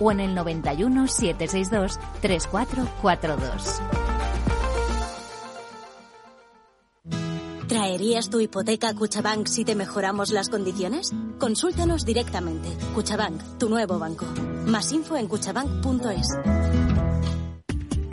o en el 91 762 3442. ¿Traerías tu hipoteca a Cuchabank si te mejoramos las condiciones? Consúltanos directamente. Cuchabank, tu nuevo banco. Más info en cuchabank.es.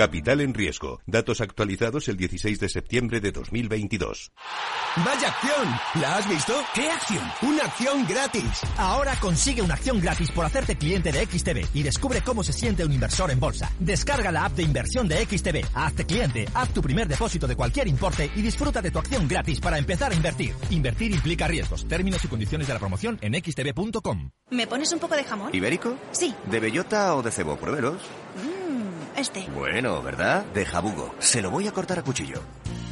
Capital en riesgo. Datos actualizados el 16 de septiembre de 2022. ¡Vaya acción! ¿La has visto? ¿Qué acción? ¡Una acción gratis! Ahora consigue una acción gratis por hacerte cliente de XTB y descubre cómo se siente un inversor en bolsa. Descarga la app de inversión de XTB, hazte cliente, haz tu primer depósito de cualquier importe y disfruta de tu acción gratis para empezar a invertir. Invertir implica riesgos. Términos y condiciones de la promoción en xtb.com. ¿Me pones un poco de jamón? ¿Ibérico? Sí. ¿De bellota o de cebo? Pruébelos. Este. Bueno, ¿verdad? De jabugo. Se lo voy a cortar a cuchillo.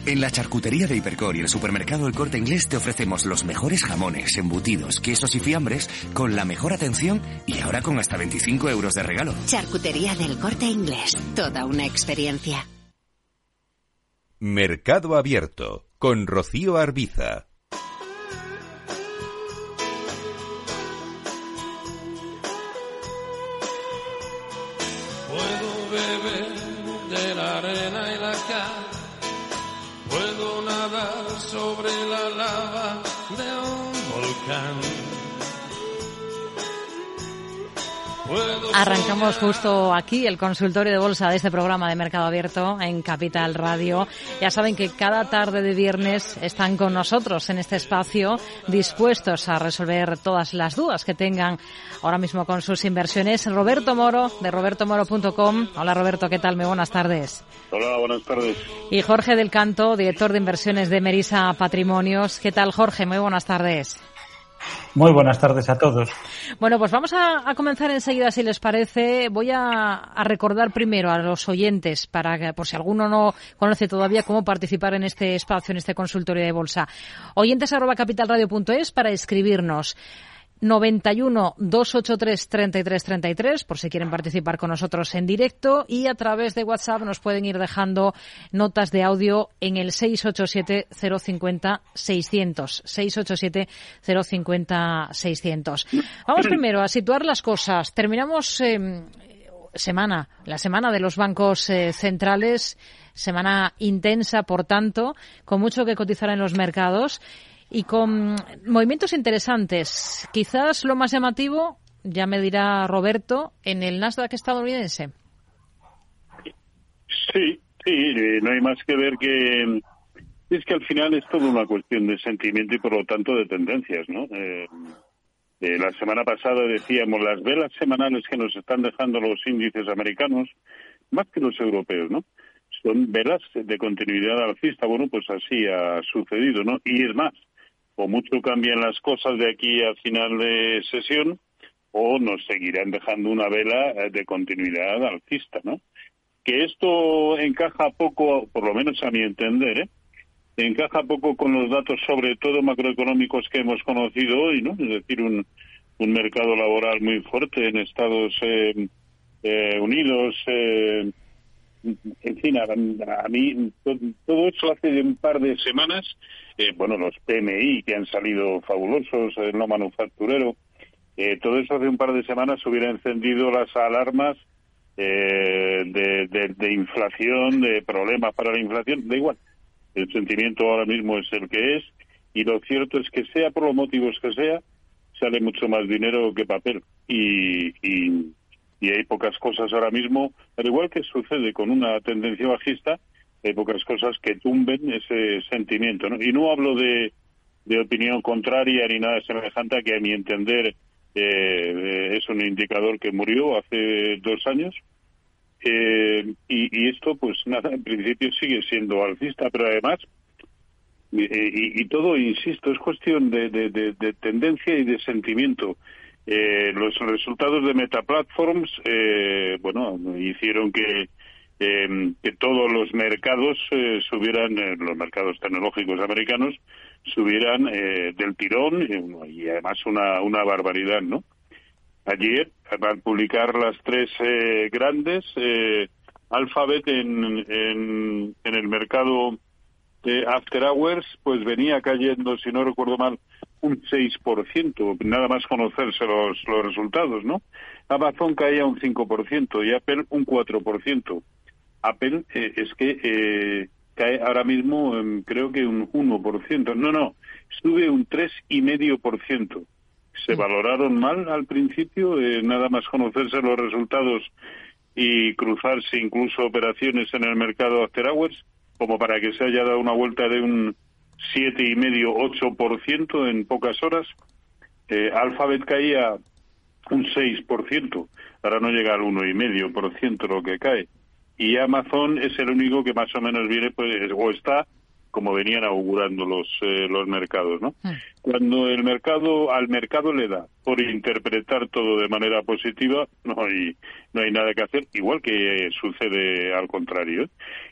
En la charcutería de Hipercor y el supermercado El Corte Inglés te ofrecemos los mejores jamones, embutidos, quesos y fiambres con la mejor atención y ahora con hasta 25 euros de regalo. Charcutería del Corte Inglés. Toda una experiencia. Mercado Abierto con Rocío Arbiza. Sobre la lava de un volcán. Arrancamos justo aquí el consultorio de bolsa de este programa de Mercado Abierto en Capital Radio. Ya saben que cada tarde de viernes están con nosotros en este espacio dispuestos a resolver todas las dudas que tengan ahora mismo con sus inversiones. Roberto Moro de robertomoro.com. Hola Roberto, ¿qué tal? Muy buenas tardes. Hola, buenas tardes. Y Jorge del Canto, director de inversiones de Merisa Patrimonios. ¿Qué tal Jorge? Muy buenas tardes. Muy buenas tardes a todos. Bueno, pues vamos a, comenzar enseguida, si les parece. Voy a, a, recordar primero a los oyentes, para que, por si alguno no conoce todavía cómo participar en este espacio, en este consultorio de bolsa. Oyentes arroba capitalradio.es para escribirnos. 91 283 33 33 por si quieren participar con nosotros en directo y a través de WhatsApp nos pueden ir dejando notas de audio en el 687 050 600 687 050 600 vamos primero a situar las cosas. Terminamos eh, semana la semana de los bancos eh, centrales semana intensa por tanto con mucho que cotizar en los mercados y con movimientos interesantes. Quizás lo más llamativo, ya me dirá Roberto, en el Nasdaq estadounidense. Sí, sí, eh, no hay más que ver que es que al final es todo una cuestión de sentimiento y por lo tanto de tendencias, ¿no? Eh, eh, la semana pasada decíamos las velas semanales que nos están dejando los índices americanos, más que los europeos, ¿no? Son velas de continuidad alcista. Bueno, pues así ha sucedido, ¿no? Y es más, o mucho cambian las cosas de aquí a final de sesión o nos seguirán dejando una vela de continuidad alcista, ¿no? Que esto encaja poco, por lo menos a mi entender, ¿eh? encaja poco con los datos, sobre todo macroeconómicos que hemos conocido hoy, ¿no? Es decir, un, un mercado laboral muy fuerte en Estados eh, eh, Unidos. Eh, en fin, a, a mí todo, eso hace un par de semanas eh, bueno, los PMI que han salido fabulosos, el no manufacturero, eh, todo eso hace un par de semanas hubiera encendido las alarmas eh, de, inflación, de problemas para la inflación, da igual. El sentimiento ahora mismo es el que es y lo cierto es que sea por los motivos que sea, sale mucho más dinero que papel y, y, y hay pocas cosas ahora mismo, al igual que sucede con una tendencia bajista, hay pocas cosas que tumben ese sentimiento. ¿no? Y no hablo de, de opinión contraria ni nada semejante que a mi entender eh, es un indicador que murió hace dos años Eh, y, esto, pues nada, en principio sigue siendo alcista, pero además, y, todo, insisto, es cuestión de, de, tendencia y de sentimiento. Eh, los resultados de Meta Platforms, eh, bueno, hicieron que, em, que todos los mercados eh, subieran, los mercados tecnológicos americanos, subieran del tirón y además una, una barbaridad, ¿no? Ayer, al publicar las tres grandes, Alphabet en, en, en el mercado de After Hours, pues venía cayendo, si no recuerdo mal, un 6%, nada más conocerse los, los resultados, ¿no? Amazon caía un 5% y Apple un 4%. Apple eh, es que eh, cae ahora mismo, creo que un 1%. No, no, sube un 3,5%. Se mm. valoraron mal al principio, eh, nada más conocerse los resultados y cruzarse incluso operaciones en el mercado after hours, como para que se haya dado una vuelta de un siete y medio, ocho por ciento en pocas horas. Eh, Alphabet caía un 6%, ahora no llega al uno y medio por ciento lo que cae. Y Amazon es el único que más o menos viene, pues, o está como venían augurando los eh, los mercados, ¿no? Hmm. Cuando el mercado al mercado le da por interpretar todo de manera positiva, no hay no hay nada que hacer, igual que sucede al contrario. ¿eh?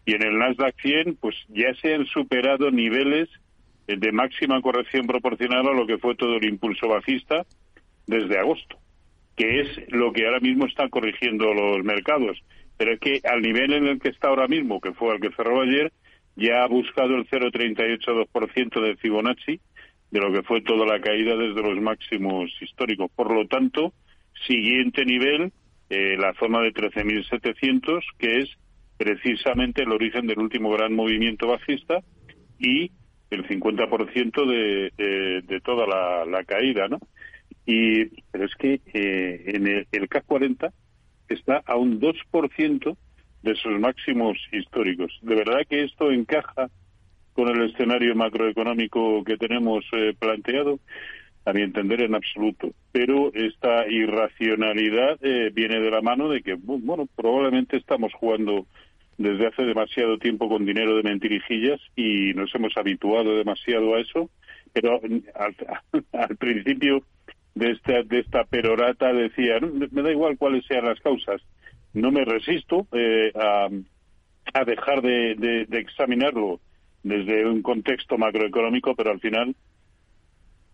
Y en el Nasdaq 100, pues ya se han superado niveles de máxima corrección proporcional a lo que fue todo el impulso bajista desde agosto, que es lo que ahora mismo está corrigiendo los mercados. Pero es que al nivel en el que está ahora mismo, que fue el que cerró ayer, ya ha buscado el 0,382% de Fibonacci de lo que fue toda la caída desde los máximos históricos. Por lo tanto, siguiente nivel, eh, la zona de 13.700, que es precisamente el origen del último gran movimiento bajista y el 50% de, de, de toda la, caída, ¿no? Y, pero es que eh, en el, el CAC 40 está a un 2% de sus máximos históricos. De verdad que esto encaja con el escenario macroeconómico que tenemos eh, planteado, a mi entender en absoluto. Pero esta irracionalidad eh, viene de la mano de que, bueno, probablemente estamos jugando desde hace demasiado tiempo con dinero de mentirijillas y nos hemos habituado demasiado a eso, pero al, principio de esta, de esta perorata decía, me da igual cuáles sean las causas, no me resisto eh, a, a, dejar de, examinarlo desde un contexto macroeconómico, pero al final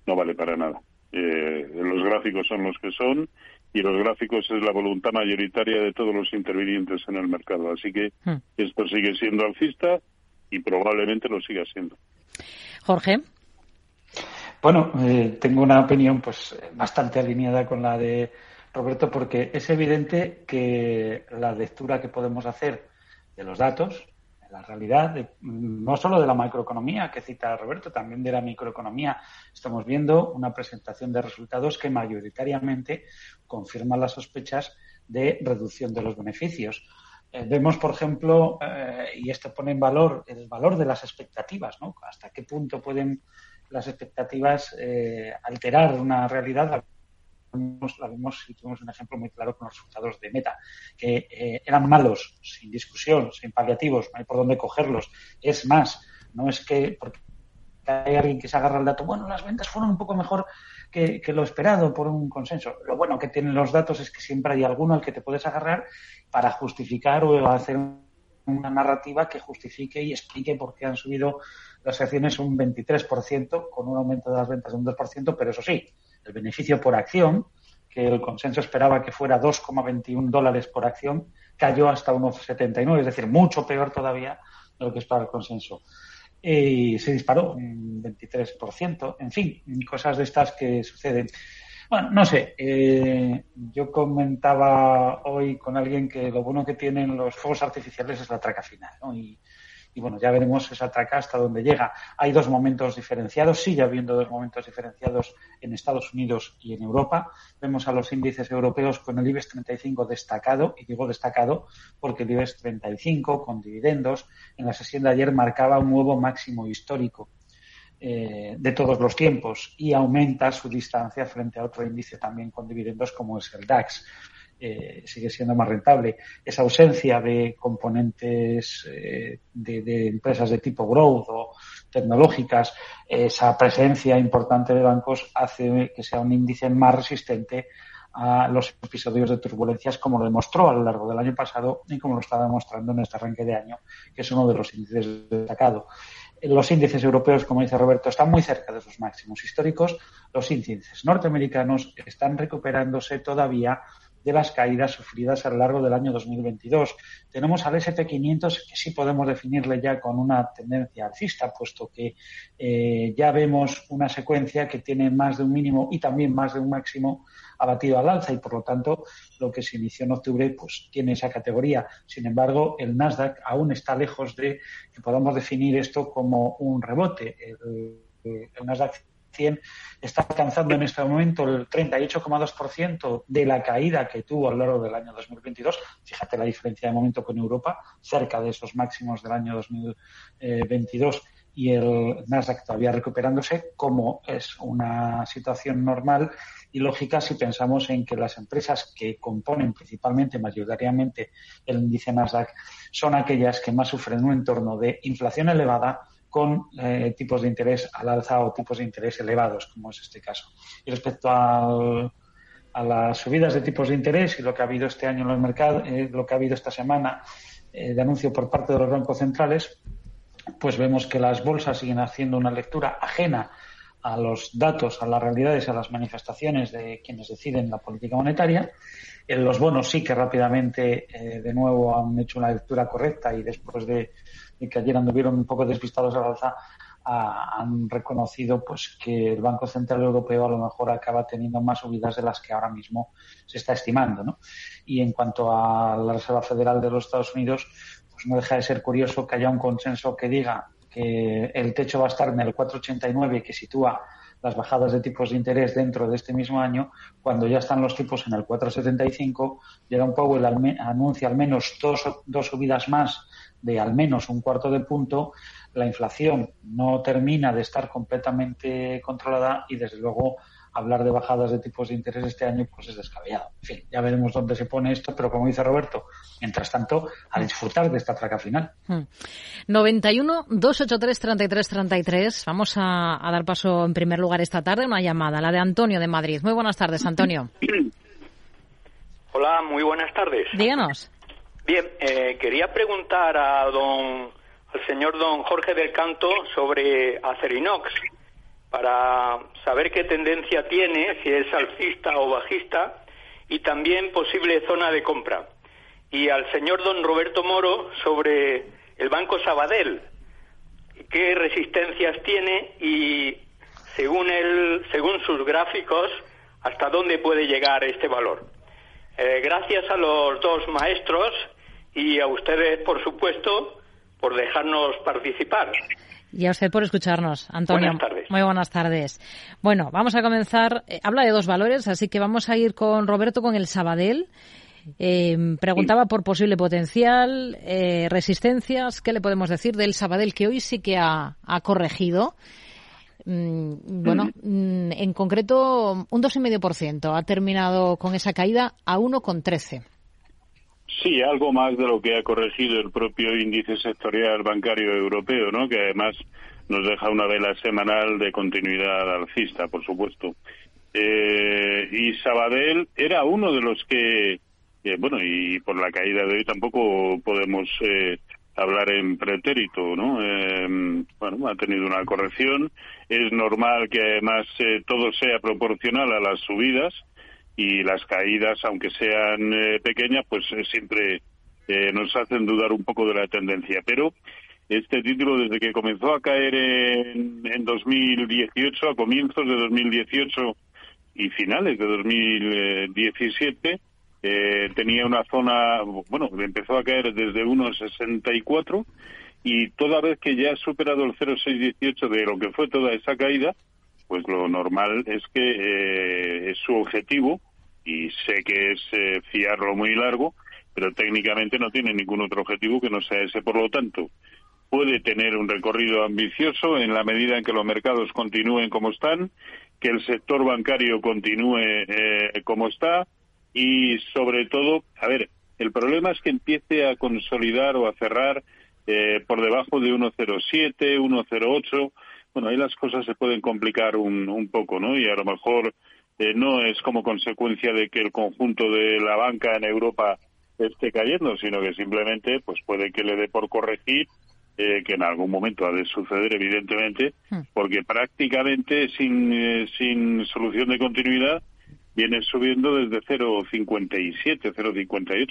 no vale para nada. Eh, los gráficos son los que son y los gráficos es la voluntad mayoritaria de todos los intervinientes en el mercado. Así que hmm. esto sigue siendo alcista y probablemente lo siga siendo. Jorge. Bueno, eh, tengo una opinión pues bastante alineada con la de Roberto, porque es evidente que la lectura que podemos hacer de los datos, la realidad, no solo de la macroeconomía que cita Roberto, también de la microeconomía, estamos viendo una presentación de resultados que mayoritariamente confirman las sospechas de reducción de los beneficios. Eh, vemos, por ejemplo, eh, y esto pone en valor el valor de las expectativas, ¿no? Hasta qué punto pueden las expectativas eh, alterar una realidad la vimos y tuvimos un ejemplo muy claro con los resultados de Meta, que eh, eran malos, sin discusión, sin paliativos, no hay por dónde cogerlos. Es más, no es que porque hay alguien que se agarra el dato, bueno, las ventas fueron un poco mejor que, lo esperado por un consenso. Lo bueno que tienen los datos es que siempre hay alguno al que te puedes agarrar para justificar o hacer una narrativa que justifique y explique por qué han subido las acciones un 23% con un aumento de las ventas de un 2%, pero eso sí, el beneficio por acción, que el consenso esperaba que fuera 2,21 dólares por acción, cayó hasta 1,79, es decir, mucho peor todavía de lo que esperaba el consenso. Y se disparó un 23%, en fin, cosas de estas que suceden. Bueno, no sé, eh, yo comentaba hoy con alguien que lo bueno que tienen los fuegos artificiales es la traca final, ¿no? Y, y bueno, ya veremos esa traca hasta dónde llega. Hay dos momentos diferenciados, sigue habiendo dos momentos diferenciados en Estados Unidos y en Europa. Vemos a los índices europeos con el IBEX 35 destacado, y digo destacado porque el IBEX 35 con dividendos en la sesión de ayer marcaba un nuevo máximo histórico eh, de todos los tiempos y aumenta su distancia frente a otro índice también con dividendos como es el DAX. Eh, sigue siendo más rentable. Esa ausencia de componentes eh, de, empresas de tipo growth o tecnológicas, esa presencia importante de bancos hace que sea un índice más resistente a los episodios de turbulencias como lo demostró a lo largo del año pasado y como lo está demostrando en este arranque de año, que es uno de los índices destacados los índices europeos, como dice Roberto, están muy cerca de sus máximos históricos. Los índices norteamericanos están recuperándose todavía de las caídas sufridas a lo largo del año 2022. Tenemos al SP500 que sí podemos definirle ya con una tendencia alcista, puesto que eh, ya vemos una secuencia que tiene más de un mínimo y también más de un máximo abatido al alza y por lo tanto lo que se inició en octubre pues tiene esa categoría. Sin embargo, el Nasdaq aún está lejos de que podamos definir esto como un rebote. El, el Nasdaq 100 está alcanzando en este momento el 38,2% de la caída que tuvo a lo largo del año 2022. Fíjate la diferencia de momento con Europa, cerca de esos máximos del año 2022 y el Nasdaq todavía recuperándose, como es una situación normal y lógica si pensamos en que las empresas que componen principalmente, mayoritariamente, el índice Nasdaq son aquellas que más sufren un entorno de inflación elevada, con eh, tipos de interés al alza o tipos de interés elevados, como es este caso. Y respecto a las subidas de tipos de interés y lo que ha habido este año en los mercados, eh, lo que ha habido esta semana eh, de anuncio por parte de los bancos centrales, pues vemos que las bolsas siguen haciendo una lectura ajena a los datos, a las realidades, a las manifestaciones de quienes deciden la política monetaria. En los bonos sí que rápidamente de nuevo han hecho una lectura correcta y después de y que ayer anduvieron un poco despistados al alza, han reconocido pues que el Banco Central Europeo a lo mejor acaba teniendo más subidas de las que ahora mismo se está estimando. ¿no? Y en cuanto a la Reserva Federal de los Estados Unidos, pues no deja de ser curioso que haya un consenso que diga que el techo va a estar en el 4,89 y que sitúa las bajadas de tipos de interés dentro de este mismo año, cuando ya están los tipos en el 4,75, Jerome Powell anuncia al menos dos, dos subidas más de al menos un cuarto de punto, la inflación no termina de estar completamente controlada y, desde luego, hablar de bajadas de tipos de interés este año pues es descabellado. En fin, ya veremos dónde se pone esto, pero como dice Roberto, mientras tanto, a disfrutar de esta traca final. 91 283 33 33. Vamos a, a, dar paso en primer lugar esta tarde una llamada, la de Antonio de Madrid. Muy buenas tardes, Antonio. Hola, muy buenas tardes. Díganos. Bien, eh, quería preguntar a don, al señor don Jorge del Canto sobre Acerinox, para saber qué tendencia tiene, si es alcista o bajista, y también posible zona de compra. Y al señor don Roberto Moro sobre el Banco Sabadell, qué resistencias tiene y según, el, según sus gráficos, hasta dónde puede llegar este valor. Eh, gracias a los dos maestros y a ustedes, por supuesto, por dejarnos participar. Y a usted por escucharnos, Antonio. Buenas tardes. Muy buenas tardes. Bueno, vamos a comenzar. Eh, habla de dos valores, así que vamos a ir con Roberto con el Sabadell. Eh, preguntaba por posible potencial, eh, resistencias. ¿Qué le podemos decir del Sabadell que hoy sí que ha, ha corregido? Mm, bueno, mm, en concreto un 2,5%. Ha terminado con esa caída a 1,13%. Sí, algo más de lo que ha corregido el propio índice sectorial bancario europeo, ¿no? Que además nos deja una vela semanal de continuidad alcista, por supuesto. Eh, y Sabadell era uno de los que, bueno, y por la caída de hoy tampoco podemos eh, hablar en pretérito, ¿no? Eh, bueno, ha tenido una corrección. Es normal que además todo sea proporcional a las subidas y las caídas, aunque sean eh, pequeñas, pues eh, siempre eh, nos hacen dudar un poco de la tendencia. Pero este título, desde que comenzó a caer en, en 2018, a comienzos de 2018 y finales de 2017, tenía una zona, bueno, empezó a caer desde 1,64 y toda vez que ya ha superado el 0,618 de lo que fue toda esa caída, pues lo normal es que eh, es su objetivo, y sé que es eh, fiarlo muy largo, pero técnicamente no tiene ningún otro objetivo que no sea ese. Por lo tanto, puede tener un recorrido ambicioso en la medida en que los mercados continúen como están, que el sector bancario continúe eh, como está, y sobre todo, a ver, el problema es que empiece a consolidar o a cerrar eh, por debajo de 1,07, 1,08. Bueno, ahí las cosas se pueden complicar un, un poco, ¿no? Y a lo mejor eh, no es como consecuencia de que el conjunto de la banca en Europa esté cayendo, sino que simplemente pues puede que le dé por corregir, eh, que en algún momento ha de suceder, evidentemente, hmm. porque prácticamente sin, eh, sin solución de continuidad viene subiendo desde 0,57, 0,58.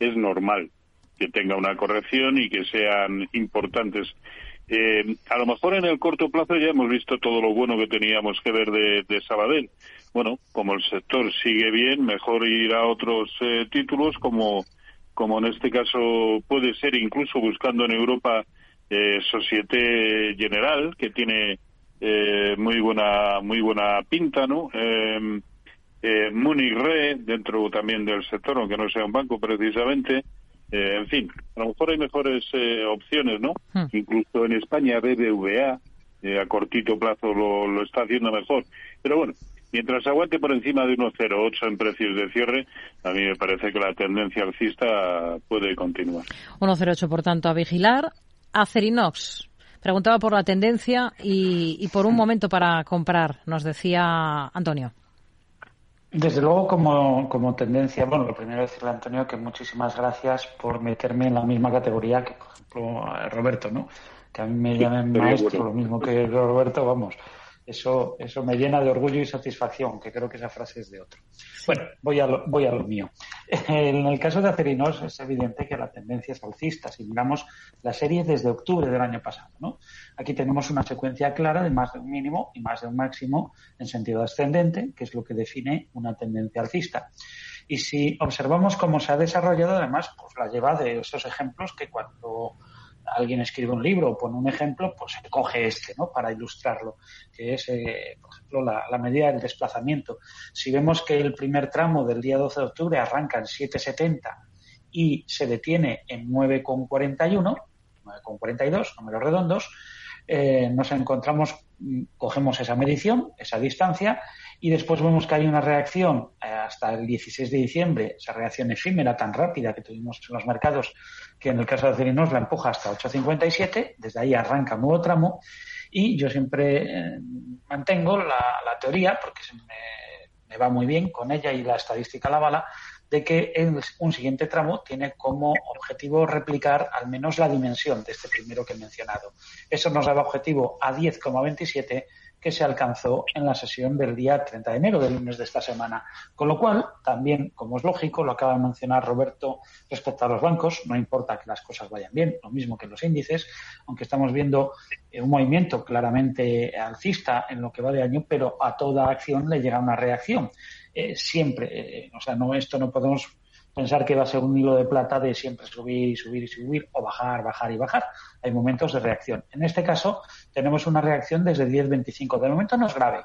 Es normal que tenga una corrección y que sean importantes. Eh, a lo mejor en el corto plazo ya hemos visto todo lo bueno que teníamos que ver de, de Sabadell, bueno, como el sector sigue bien, mejor ir a otros eh, títulos, como, como en este caso puede ser incluso buscando en Europa eh, Societe General, que tiene eh, muy buena muy buena pinta, ¿no? Eh, eh, Munich Re, dentro también del sector, aunque no sea un banco precisamente. Eh, en fin, a lo mejor hay mejores eh, opciones, ¿no? Hmm. Incluso en España BBVA, a cortito plazo lo, lo está haciendo mejor. Pero bueno, Mientras aguante por encima de 1,08 en precios de cierre, a mí me parece que la tendencia alcista puede continuar. 1,08, por tanto, a vigilar. Acerinox. Preguntaba por la tendencia y, por un momento para comprar, nos decía Antonio. Desde luego, como, como tendencia, bueno, lo primero es decirle a Antonio que muchísimas gracias por meterme en la misma categoría que, por ejemplo, Roberto, ¿no? Que a mí me llamen maestro, lo mismo que Roberto, vamos eso, eso me llena de orgullo y satisfacción, que creo que esa frase es de otro. Bueno, voy a lo, voy a lo mío. En el caso de Acerinos es evidente que la tendencia es alcista. Si miramos la serie desde octubre del año pasado, ¿no? Aquí tenemos una secuencia clara de más de un mínimo y más de un máximo en sentido ascendente, que es lo que define una tendencia alcista. Y si observamos cómo se ha desarrollado, además, pues la lleva de esos ejemplos que cuando alguien escribe un libro o pone un ejemplo, pues coge este, ¿no? Para ilustrarlo, que es, eh, por ejemplo, la, medida del desplazamiento. Si vemos que el primer tramo del día 12 de octubre arranca en 7,70 y se detiene en 9,41, 9,42, números redondos, eh, nos encontramos, mm, cogemos esa medición, esa distancia, y después vemos que hay una reacción eh, hasta el 16 de diciembre, esa reacción efímera tan rápida que tuvimos en los mercados, que en el caso de Acerinos la empuja hasta 8,57, desde ahí arranca un nuevo tramo, y yo siempre eh, mantengo la, teoría, porque me, me va muy bien con ella y la estadística la bala, de que en un siguiente tramo tiene como objetivo replicar al menos la dimensión de este primero que he mencionado. Eso nos daba objetivo a 10,27 que se alcanzó en la sesión del día 30 de enero, del lunes de esta semana. Con lo cual, también, como es lógico, lo acaba de mencionar Roberto respecto a los bancos, no importa que las cosas vayan bien, lo mismo que los índices, aunque estamos viendo eh, un movimiento claramente alcista en lo que va de año, pero a toda acción le llega una reacción. Eh, siempre, eh, o sea, no esto no podemos pensar que va a ser un hilo de plata de siempre subir y subir y subir o bajar, bajar y bajar. Hay momentos de reacción. En este caso tenemos una reacción desde 10.25. De momento no es grave.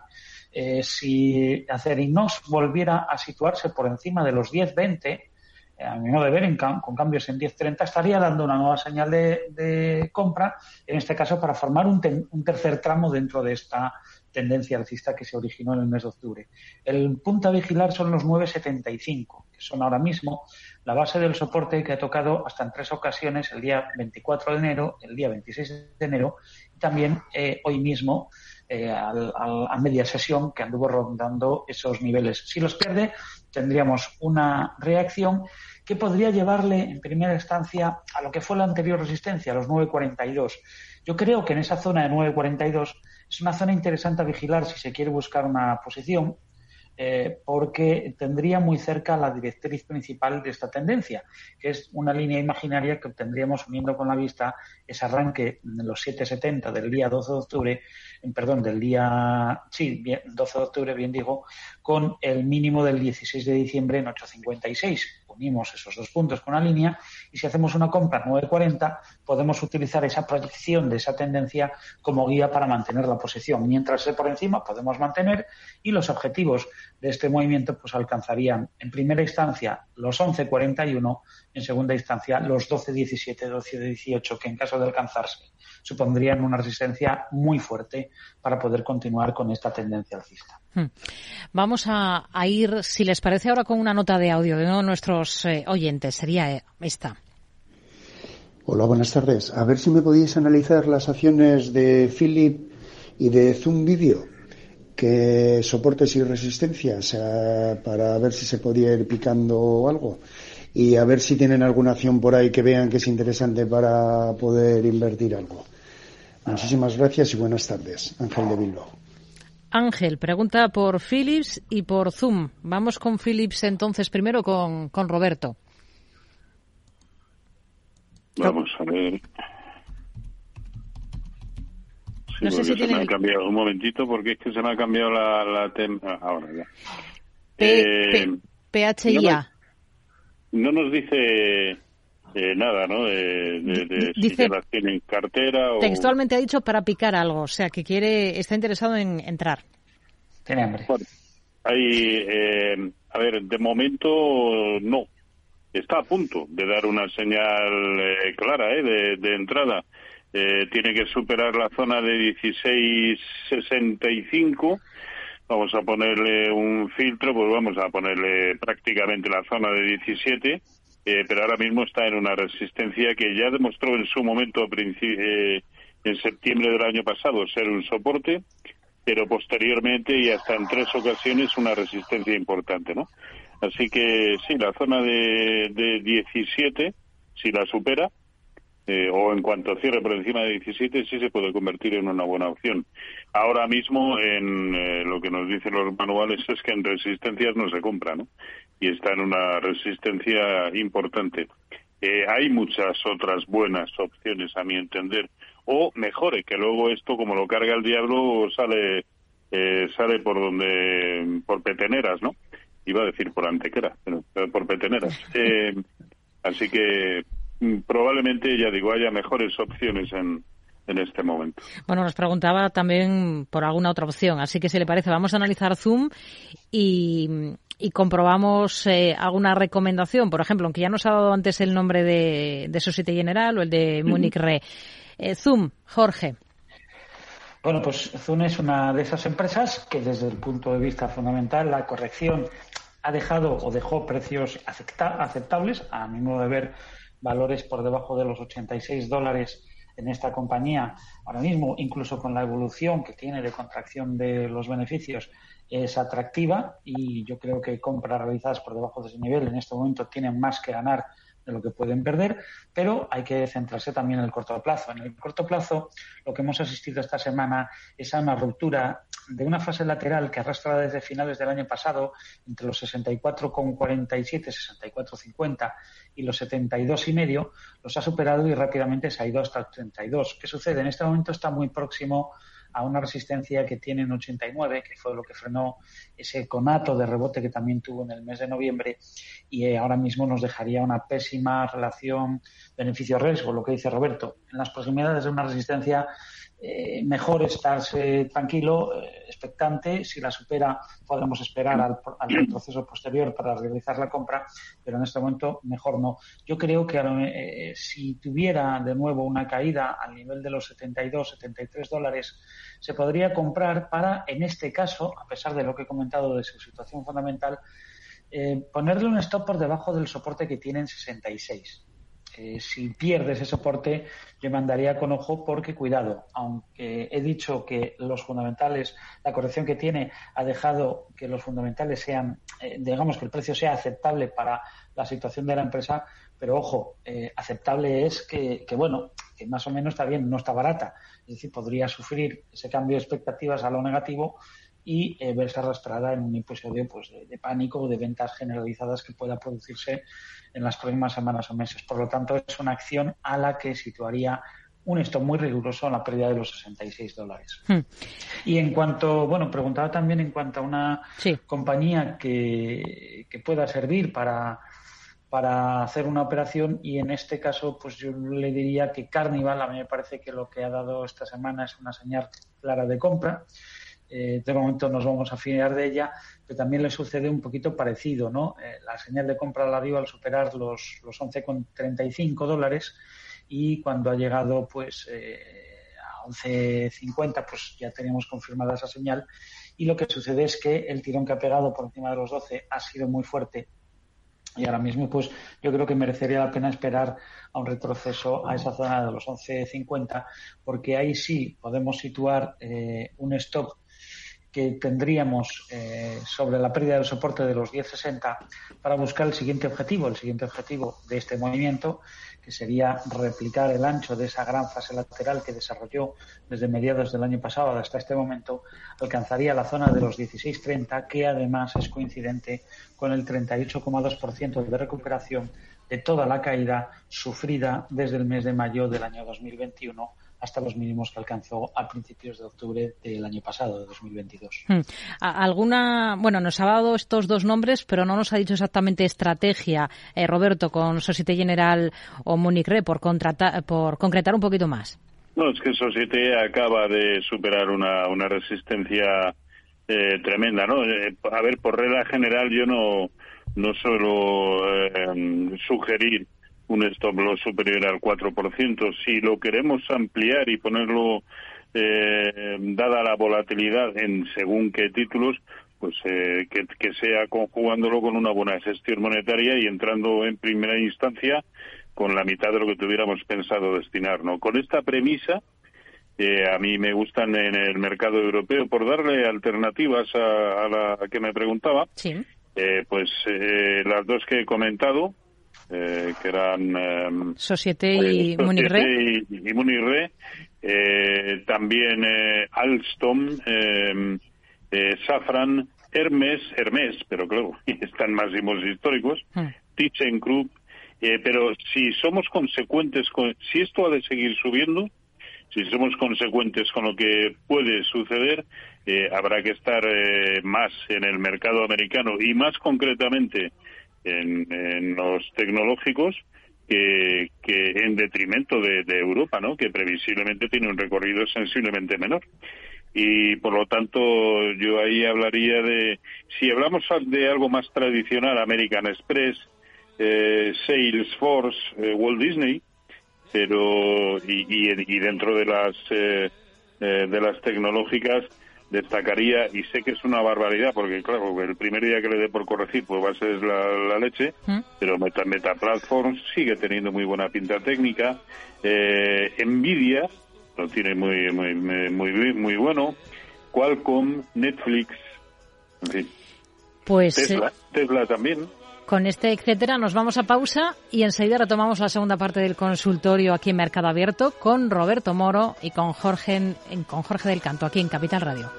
Eh, si Acerinox volviera a situarse por encima de los 10.20, eh, a mi modo de ver, con cambios en 10.30, estaría dando una nueva señal de, compra, en este caso para formar un, un tercer tramo dentro de esta tendencia alcista que se originó en el mes de octubre. El punto a vigilar son los 9,75, que son ahora mismo la base del soporte que ha tocado hasta en tres ocasiones, el día 24 de enero, el día 26 de enero y también eh, hoy mismo eh, a media sesión que anduvo rondando esos niveles. Si los pierde, tendríamos una reacción que podría llevarle en primera instancia a lo que fue la anterior resistencia, a los 9,42. Yo creo que en esa zona de 9,42 es una zona interesante a vigilar si se quiere buscar una posición, eh, porque tendría muy cerca la directriz principal de esta tendencia, que es una línea imaginaria que obtendríamos uniendo con la vista ese arranque de los 7,70 del día 12 de octubre, perdón, del día, sí, 12 de octubre, bien digo, con el mínimo del 16 de diciembre en 8,56 unimos esos dos puntos con una línea y si hacemos una compra 9.40 podemos utilizar esa proyección de esa tendencia como guía para mantener la posición. Mientras esté por encima podemos mantener y los objetivos de este movimiento pues alcanzarían en primera instancia los 11.41, en segunda instancia los 12.17, 12.18 que en caso de alcanzarse supondrían una resistencia muy fuerte para poder continuar con esta tendencia alcista. Hmm. Vamos a, ir, si les parece, ahora con una nota de audio de uno de nuestros eh, oyentes. Sería esta. Hola, buenas tardes. A ver si me podéis analizar las acciones de Philip y de Zoom Video, que soportes y resistencias, para ver si se podía ir picando algo. Y a ver si tienen alguna acción por ahí que vean que es interesante para poder invertir algo. Muchísimas gracias y buenas tardes. Ángel de Bilbao. Ángel, pregunta por Philips y por Zoom. Vamos con Philips entonces primero con, con Roberto. Vamos a ver. no sé si se me ha cambiado un momentito porque es que se me ha cambiado la, la ah, ahora ya. eh, PHIA. No, nos dice eh, nada, ¿no? De, de, dice, si las tiene en cartera o... Textualmente ha dicho para picar algo, o sea, que quiere, está interesado en entrar. Tiene hambre. hay, eh, a ver, de momento no. Está a punto de dar una señal eh, clara eh, de, entrada. Eh, tiene que superar la zona de 16.65. Vamos a ponerle un filtro, pues vamos a ponerle prácticamente la zona de 17, eh, pero ahora mismo está en una resistencia que ya demostró en su momento eh, en septiembre del año pasado ser un soporte, pero posteriormente y hasta en tres ocasiones una resistencia importante, ¿no? Así que sí, la zona de, de 17, si la supera, eh, o en cuanto cierre por encima de 17, sí se puede convertir en una buena opción. Ahora mismo, en eh, lo que nos dicen los manuales es que en resistencias no se compra, ¿no? Y está en una resistencia importante. Eh, hay muchas otras buenas opciones, a mi entender, o mejores, que luego esto, como lo carga el diablo, sale sale por donde por peteneras, ¿no? Iba a decir por antequera, pero, por peteneras. así que Mm, probablemente, ya digo, haya mejores opciones en, en este momento. Bueno, nos preguntaba también por alguna otra opción, así que si le parece, vamos a analizar Zoom y, y comprobamos eh, alguna recomendación. Por ejemplo, aunque ya nos ha dado antes el nombre de, de Societe General o el de Munich Re. Eh, Zoom, Jorge. Bueno, pues Zoom es una de esas empresas que desde el punto de vista fundamental la corrección ha dejado o dejó precios aceptables, a mi modo de ver, valores por debajo de los 86 dólares en esta compañía ahora mismo, incluso con la evolución que tiene de contracción de los beneficios, es atractiva y yo creo que compras realizadas por debajo de ese nivel en este momento tienen más que ganar de lo que pueden perder, pero hay que centrarse también en el corto plazo. En el corto plazo, lo que hemos asistido esta semana es a una ruptura de una fase lateral que arrastra desde finales del año pasado entre los 64,47, 64,50 y los 72 y medio, los ha superado y rápidamente se ha ido hasta el 32. ¿Qué sucede? En este momento está muy próximo a una resistencia que tiene en 89, que fue lo que frenó ese conato de rebote que también tuvo en el mes de noviembre y eh, ahora mismo nos dejaría una pésima relación beneficio-riesgo, lo que dice Roberto. En las proximidades de una resistencia eh, mejor estarse tranquilo, eh, expectante. Si la supera, podremos esperar al, proceso posterior para realizar la compra, pero en este momento mejor no. Yo creo que eh, si tuviera de nuevo una caída al nivel de los 72, 73 dólares, se podría comprar para, en este caso, a pesar de lo que he comentado de su situación fundamental, ponerle un stop por debajo del soporte que tiene en 66 eh, si pierde ese soporte, yo me andaría con ojo porque, cuidado, aunque he dicho que los fundamentales, la corrección que tiene ha dejado que los fundamentales sean, eh, digamos, que el precio sea aceptable para la situación de la empresa, pero ojo, eh, aceptable es que, bueno, que más o menos está bien, no está barata. Es decir, podría sufrir ese cambio de expectativas a lo negativo y verse arrastrada en un episodio pues, de, pánico o de ventas generalizadas que pueda producirse en las próximas semanas o meses. Por lo tanto, es una acción a la que situaría un stop muy riguroso en la pérdida de los 66 dólares. Hmm. Y en cuanto, bueno, preguntaba también en cuanto a una compañía que, que, pueda servir para, para hacer una operación y en este caso, pues yo le diría que Carnival, a mí me parece que lo que ha dado esta semana es una señal clara de compra. Eh, de momento nos vamos a fiar de ella, pero también le sucede un poquito parecido, ¿no? Eh, la señal de compra la dio al superar los, los 11,35 dólares y cuando ha llegado, pues, eh, a 11.50, pues ya teníamos confirmada esa señal. Y lo que sucede es que el tirón que ha pegado por encima de los 12 ha sido muy fuerte y ahora mismo, pues yo creo que merecería la pena esperar a un retroceso a esa zona de los 11.50, porque ahí sí podemos situar eh, un stop que tendríamos eh, sobre la pérdida del soporte de los 10.60 para buscar el siguiente objetivo. El siguiente objetivo de este movimiento que sería replicar el ancho de esa gran fase lateral que desarrolló desde mediados del año pasado hasta este momento, alcanzaría la zona de los 16.30, que además es coincidente con el 38,2% de recuperación de toda la caída sufrida desde el mes de mayo del año 2021 hasta los mínimos que alcanzó a principios de octubre del año pasado, de 2022. Hmm. ¿Alguna, bueno, nos ha dado estos dos nombres, pero no nos ha dicho exactamente estrategia, eh, Roberto, con Societe General o Munich Re, por, por concretar un poquito más? No, es que Societe acaba de superar una, una resistencia eh, tremenda, ¿no? Eh, a ver, por regla general yo no, no suelo sugerir un stop loss superior al 4%. Si lo queremos ampliar y ponerlo, eh, dada la volatilidad en según qué títulos, pues eh, que, que, sea conjugándolo con una buena gestión monetaria y entrando en primera instancia con la mitad de lo que tuviéramos pensado destinar. ¿no? Con esta premisa, eh, a mí me gustan en el mercado europeo, por darle alternativas a, la que me preguntaba, eh, pues eh, las dos que he comentado, eh, que eran eh, Societe y eh, Munirre. Y, Munirre. Eh, también eh, Alstom, em, Safran, Hermes, Hermes, pero claro, están máximos históricos, hmm. ThyssenKrupp, pero si somos consecuentes con, si esto ha de seguir subiendo, si somos consecuentes con lo que puede suceder, eh, habrá que estar eh, más en el mercado americano y más concretamente en, los tecnológicos que, en detrimento de, Europa, ¿no? que previsiblemente tiene un recorrido sensiblemente menor. Y por lo tanto, yo ahí hablaría de, si hablamos de algo más tradicional, American Express, eh, Salesforce, eh, Walt Disney, pero y, y, dentro de las eh, eh, de las tecnológicas destacaría, y sé que es una barbaridad, porque claro, el primer día que le dé por corregir, pues va a ser la, leche, ¿Mm? pero Meta, Meta sigue teniendo muy buena pinta técnica. Eh, Nvidia lo tiene muy, muy, muy, muy bueno. Qualcomm, Netflix, en fin. Pues, Tesla, eh, Tesla también. Con este etcétera nos vamos a pausa y enseguida retomamos la segunda parte del consultorio aquí en Mercado Abierto con Roberto Moro y con Jorge, con Jorge del Canto aquí en Capital Radio.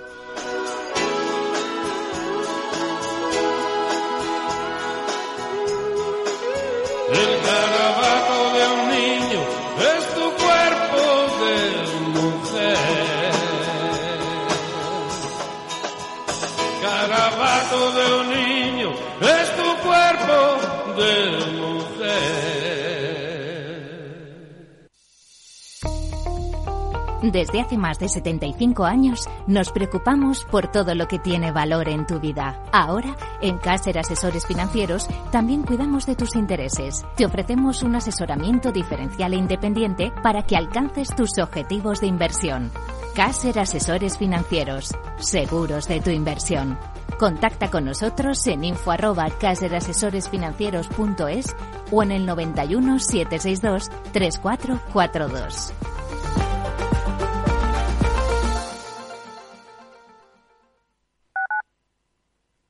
Carabato de un niño es tu desde hace más de 75 años nos preocupamos por todo lo que tiene valor en tu vida. Ahora, en Caser Asesores Financieros, también cuidamos de tus intereses. Te ofrecemos un asesoramiento diferencial e independiente para que alcances tus objetivos de inversión. Caser Asesores Financieros, seguros de tu inversión. Contacta con nosotros en info arroba caserasesoresfinancieros.es o en el 91 762 3442.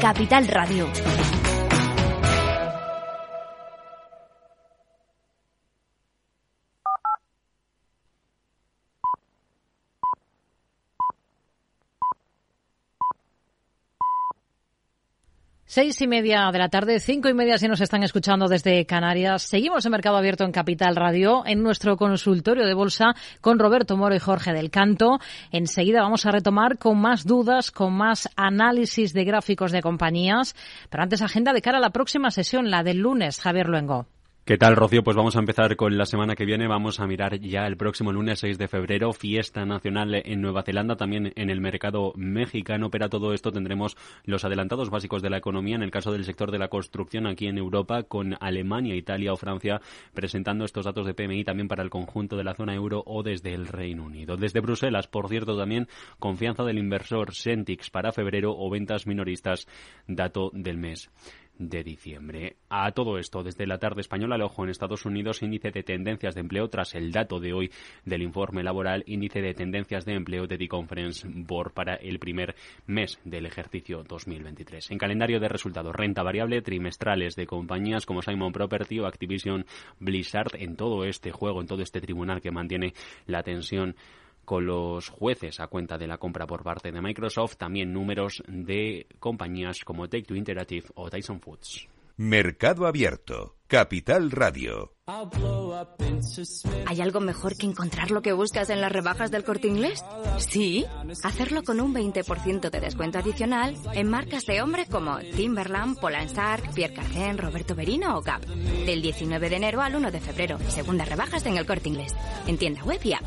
Capital Radio. Seis y media de la tarde, cinco y media si nos están escuchando desde Canarias. Seguimos en Mercado Abierto en Capital Radio, en nuestro consultorio de bolsa con Roberto Moro y Jorge del Canto. Enseguida vamos a retomar con más dudas, con más análisis de gráficos de compañías. Pero antes, agenda de cara a la próxima sesión, la del lunes, Javier Luengo. ¿Qué tal, Rocío? Pues vamos a empezar con la semana que viene. Vamos a mirar ya el próximo lunes 6 de febrero, fiesta nacional en Nueva Zelanda, también en el mercado mexicano. Pero a todo esto tendremos los adelantados básicos de la economía en el caso del sector de la construcción aquí en Europa, con Alemania, Italia o Francia presentando estos datos de PMI también para el conjunto de la zona euro o desde el Reino Unido. Desde Bruselas, por cierto, también confianza del inversor Centix para febrero o ventas minoristas, dato del mes de diciembre. A todo esto, desde la tarde española, el ojo en Estados Unidos, índice de tendencias de empleo tras el dato de hoy del informe laboral, índice de tendencias de empleo de The Conference Board para el primer mes del ejercicio 2023. En calendario de resultados, renta variable trimestrales de compañías como Simon Property o Activision Blizzard en todo este juego, en todo este tribunal que mantiene la tensión con los jueces a cuenta de la compra por parte de Microsoft, también números de compañías como Take-Two Interactive o Tyson Foods. Mercado Abierto, Capital Radio. ¿Hay algo mejor que encontrar lo que buscas en las rebajas del corte inglés? Sí, hacerlo con un 20% de descuento adicional en marcas de hombre como Timberland, Poland Stark, Pierre Cardin, Roberto Berino o Gap. Del 19 de enero al 1 de febrero, segundas rebajas en el corte inglés. En tienda web y app.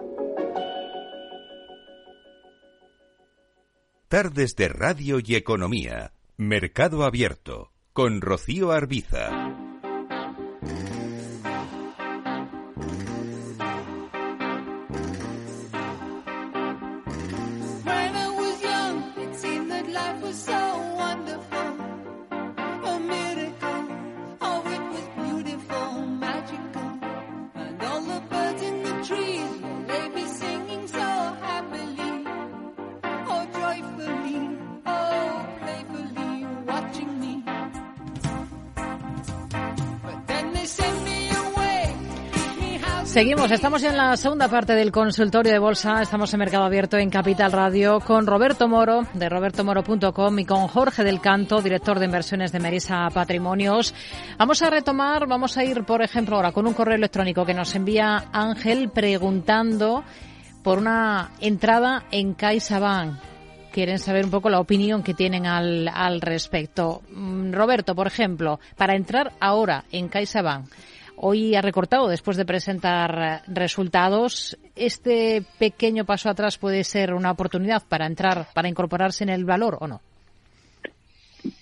Tardes de Radio y Economía. Mercado Abierto. Con Rocío Arbiza. Seguimos, estamos en la segunda parte del consultorio de bolsa. Estamos en Mercado Abierto en Capital Radio con Roberto Moro de robertomoro.com y con Jorge del Canto, director de inversiones de Merisa Patrimonios. Vamos a retomar, vamos a ir, por ejemplo, ahora con un correo electrónico que nos envía Ángel preguntando por una entrada en CaixaBank. Quieren saber un poco la opinión que tienen al, al respecto. Mm, Roberto, por ejemplo, para entrar ahora en CaixaBank, Hoy ha recortado después de presentar resultados. ¿Este pequeño paso atrás puede ser una oportunidad para entrar, para incorporarse en el valor o no?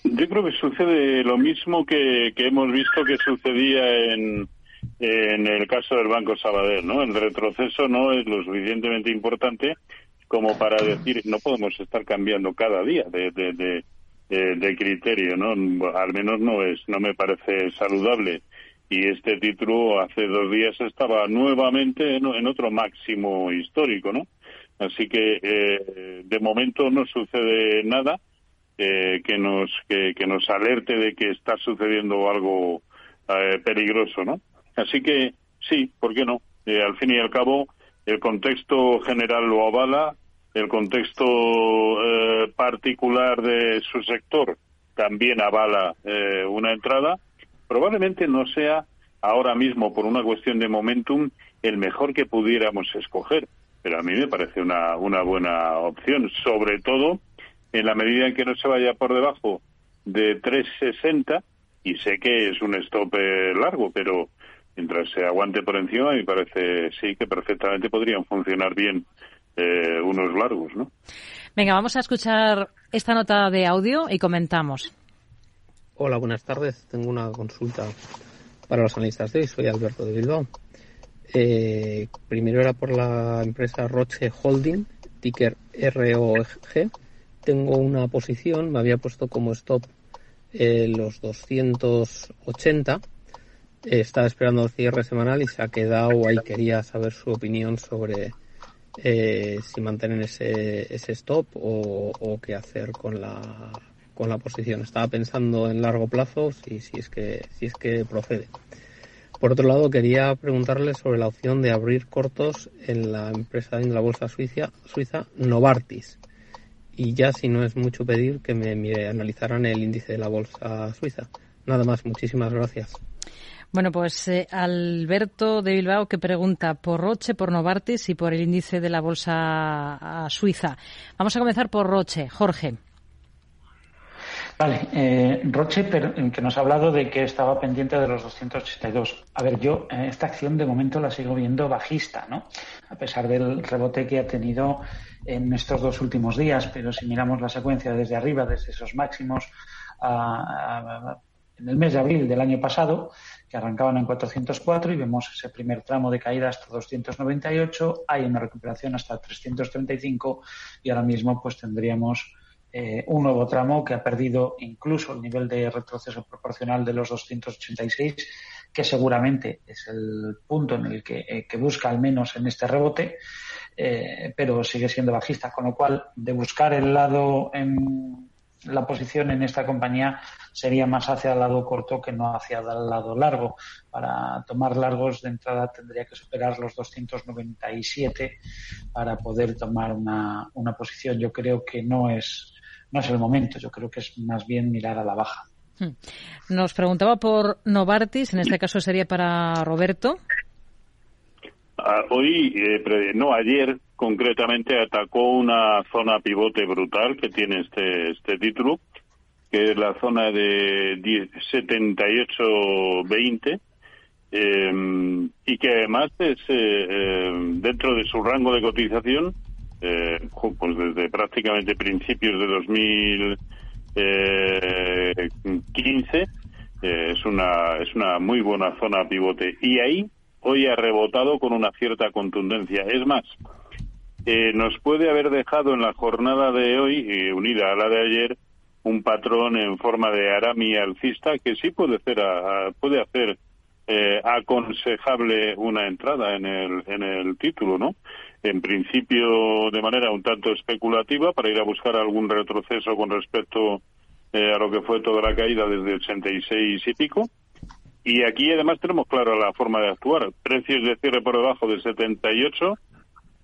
Yo creo que sucede lo mismo que, hemos visto que sucedía en, el caso del Banco Sabadell, ¿no? El retroceso no es lo suficientemente importante como para decir no podemos estar cambiando cada día de, de, de criterio, ¿no? Al menos no es, no me parece saludable y este título hace dos días estaba nuevamente en, otro máximo histórico, ¿no? Así que eh, de momento no sucede nada eh, que nos que, nos alerte de que está sucediendo algo eh, peligroso, ¿no? Así que sí, ¿por qué no? al fin y al cabo el contexto general lo avala, el contexto particular de su sector también avala una entrada probablemente no sea ahora mismo, por una cuestión de momentum, el mejor que pudiéramos escoger. Pero a mí me parece una, una buena opción, sobre todo en la medida en que no se vaya por debajo de 360, y sé que es un stop eh, largo, pero mientras se aguante por encima, me parece sí que perfectamente podrían funcionar bien eh, unos largos, ¿no? Venga, vamos a escuchar esta nota de audio y comentamos. Hola, buenas tardes. Tengo una consulta para los analistas de hoy. Soy Alberto de Bilbao. Eh, primero era por la empresa Roche Holding, ticker ROG. Tengo una posición, me había puesto como stop eh, los 280. estaba esperando el cierre semanal y se ha quedado ahí. Quería saber su opinión sobre eh, si mantener ese, stop o, qué hacer con la, con la posición. Estaba pensando en largo plazo si, si, es, que, si es que procede. Por otro lado, quería preguntarle sobre la opción de abrir cortos en la empresa en la bolsa suiza, suiza Novartis. Y ya, si no es mucho pedir, que me, analizaran el índice de la bolsa suiza. Nada más, muchísimas gracias. Bueno, pues eh, Alberto de Bilbao que pregunta por Roche, por Novartis y por el índice de la bolsa suiza. Vamos a comenzar por Roche. Jorge. Vale, eh, Roche, pero, que nos ha hablado de que estaba pendiente de los 282. A ver, yo eh, esta acción de momento la sigo viendo bajista, ¿no? A pesar del rebote que ha tenido en estos dos últimos días, pero si miramos la secuencia desde arriba, desde esos máximos en el mes de abril del año pasado, que arrancaban en 404 y vemos ese primer tramo de caída hasta 298, hay una recuperación hasta 335 y ahora mismo pues tendríamos eh, un nuevo tramo que ha perdido incluso el nivel de retroceso proporcional de los 286, que seguramente es el punto en el que, eh, busca al menos en este rebote, eh, pero sigue siendo bajista, con lo cual de buscar el lado en la posición en esta compañía sería más hacia el lado corto que no hacia el lado largo. Para tomar largos de entrada tendría que superar los 297 para poder tomar una, una posición. Yo creo que no es no es el momento. Yo creo que es más bien mirar a la baja. Hmm. Nos preguntaba por Novartis, en este caso sería para Roberto. Ah, hoy, eh, no, ayer concretamente atacó una zona pivote brutal que tiene este, este título, que es la zona de 78-20, eh, y que además es eh, dentro de su rango de cotización eh, pues desde prácticamente principios de 2015 eh, es una es una muy buena zona pivote. Y ahí hoy ha rebotado con una cierta contundencia. Es más eh, nos puede haber dejado en la jornada de hoy unida a la de ayer un patrón en forma de arami alcista que sí puede hacer puede hacer aconsejable una entrada en el en el título no en principio de manera un tanto especulativa para ir a buscar algún retroceso con respecto eh, a lo que fue toda la caída desde 86 y pico. Y aquí además tenemos clara la forma de actuar. Precios de cierre por debajo de 78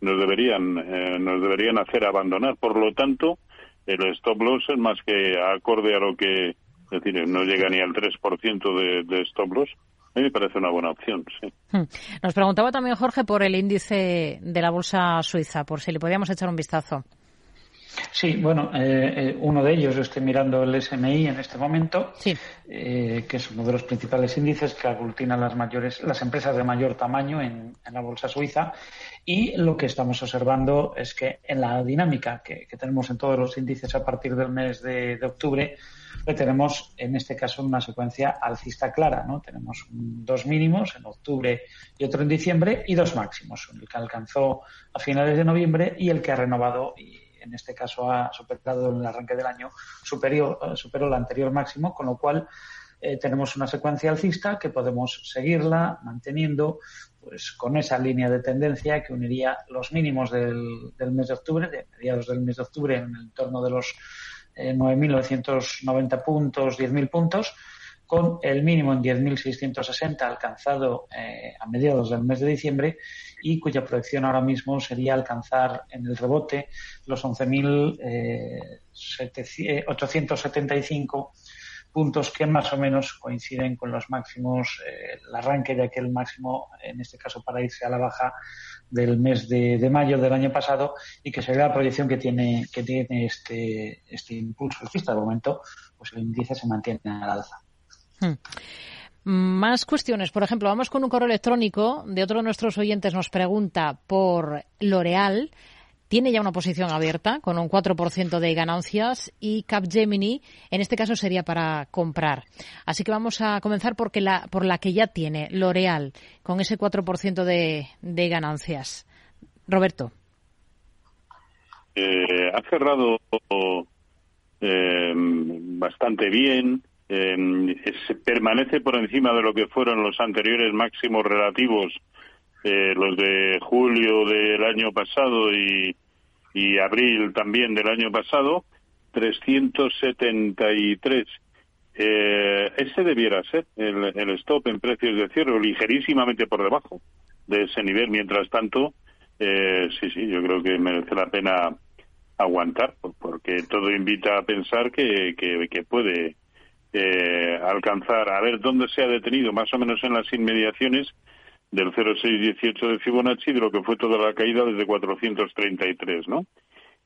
nos deberían eh, nos deberían hacer abandonar. Por lo tanto, el stop loss es más que acorde a lo que es decir, no llega ni al 3% de, de stop loss a mí me parece una buena opción, sí. Hmm. Nos preguntaba también Jorge por el índice de la bolsa suiza, por si le podíamos echar un vistazo. Sí, bueno, eh, eh, uno de ellos, yo estoy mirando el SMI en este momento, eh, que es uno de los principales índices que aglutina las mayores, las empresas de mayor tamaño en, la bolsa suiza. Y lo que estamos observando es que en la dinámica que, tenemos en todos los índices a partir del mes de octubre, tenemos en este caso una secuencia alcista clara, ¿no? Tenemos dos mínimos en octubre y otro en diciembre y dos máximos, el que alcanzó a finales de noviembre y el que ha renovado y en este caso ha superado el arranque del año, superior, eh, superó el anterior máximo, con lo cual eh, tenemos una secuencia alcista que podemos seguirla manteniendo pues con esa línea de tendencia que uniría los mínimos del, mes de octubre, de mediados del mes de octubre en el entorno de los 9.990 puntos, 10.000 puntos, con el mínimo en 10.660 alcanzado eh, a mediados del mes de diciembre y cuya proyección ahora mismo sería alcanzar en el rebote los 11.875 puntos que más o menos coinciden con los máximos, eh, el arranque de aquel máximo, en este caso para irse a la baja del mes de, mayo del año pasado y que sería la proyección que tiene, que tiene este, este impulso alcista. De momento, pues el índice se mantiene al alza. Hmm. Más cuestiones. Por ejemplo, vamos con un correo electrónico de otro de nuestros oyentes. Nos pregunta por L'Oreal tiene ya una posición abierta con un 4% de ganancias y Capgemini en este caso sería para comprar. Así que vamos a comenzar porque la, por la que ya tiene L'Oreal con ese 4% de, de ganancias. Roberto. Eh, ha cerrado eh, bastante bien. Permanece por encima de lo que fueron los anteriores máximos relativos, eh, los de julio del año pasado y, y abril también del año pasado, 373. Eh, ese debiera ser el, el stop en precios de cierre, ligerísimamente por debajo de ese nivel. Mientras tanto, eh, sí, sí, yo creo que merece la pena aguantar, porque todo invita a pensar que, que, puede eh, alcanzar, a ver dónde se ha detenido, más o menos en las inmediaciones del 0,618 de Fibonacci, de lo que fue toda la caída desde 433, ¿no?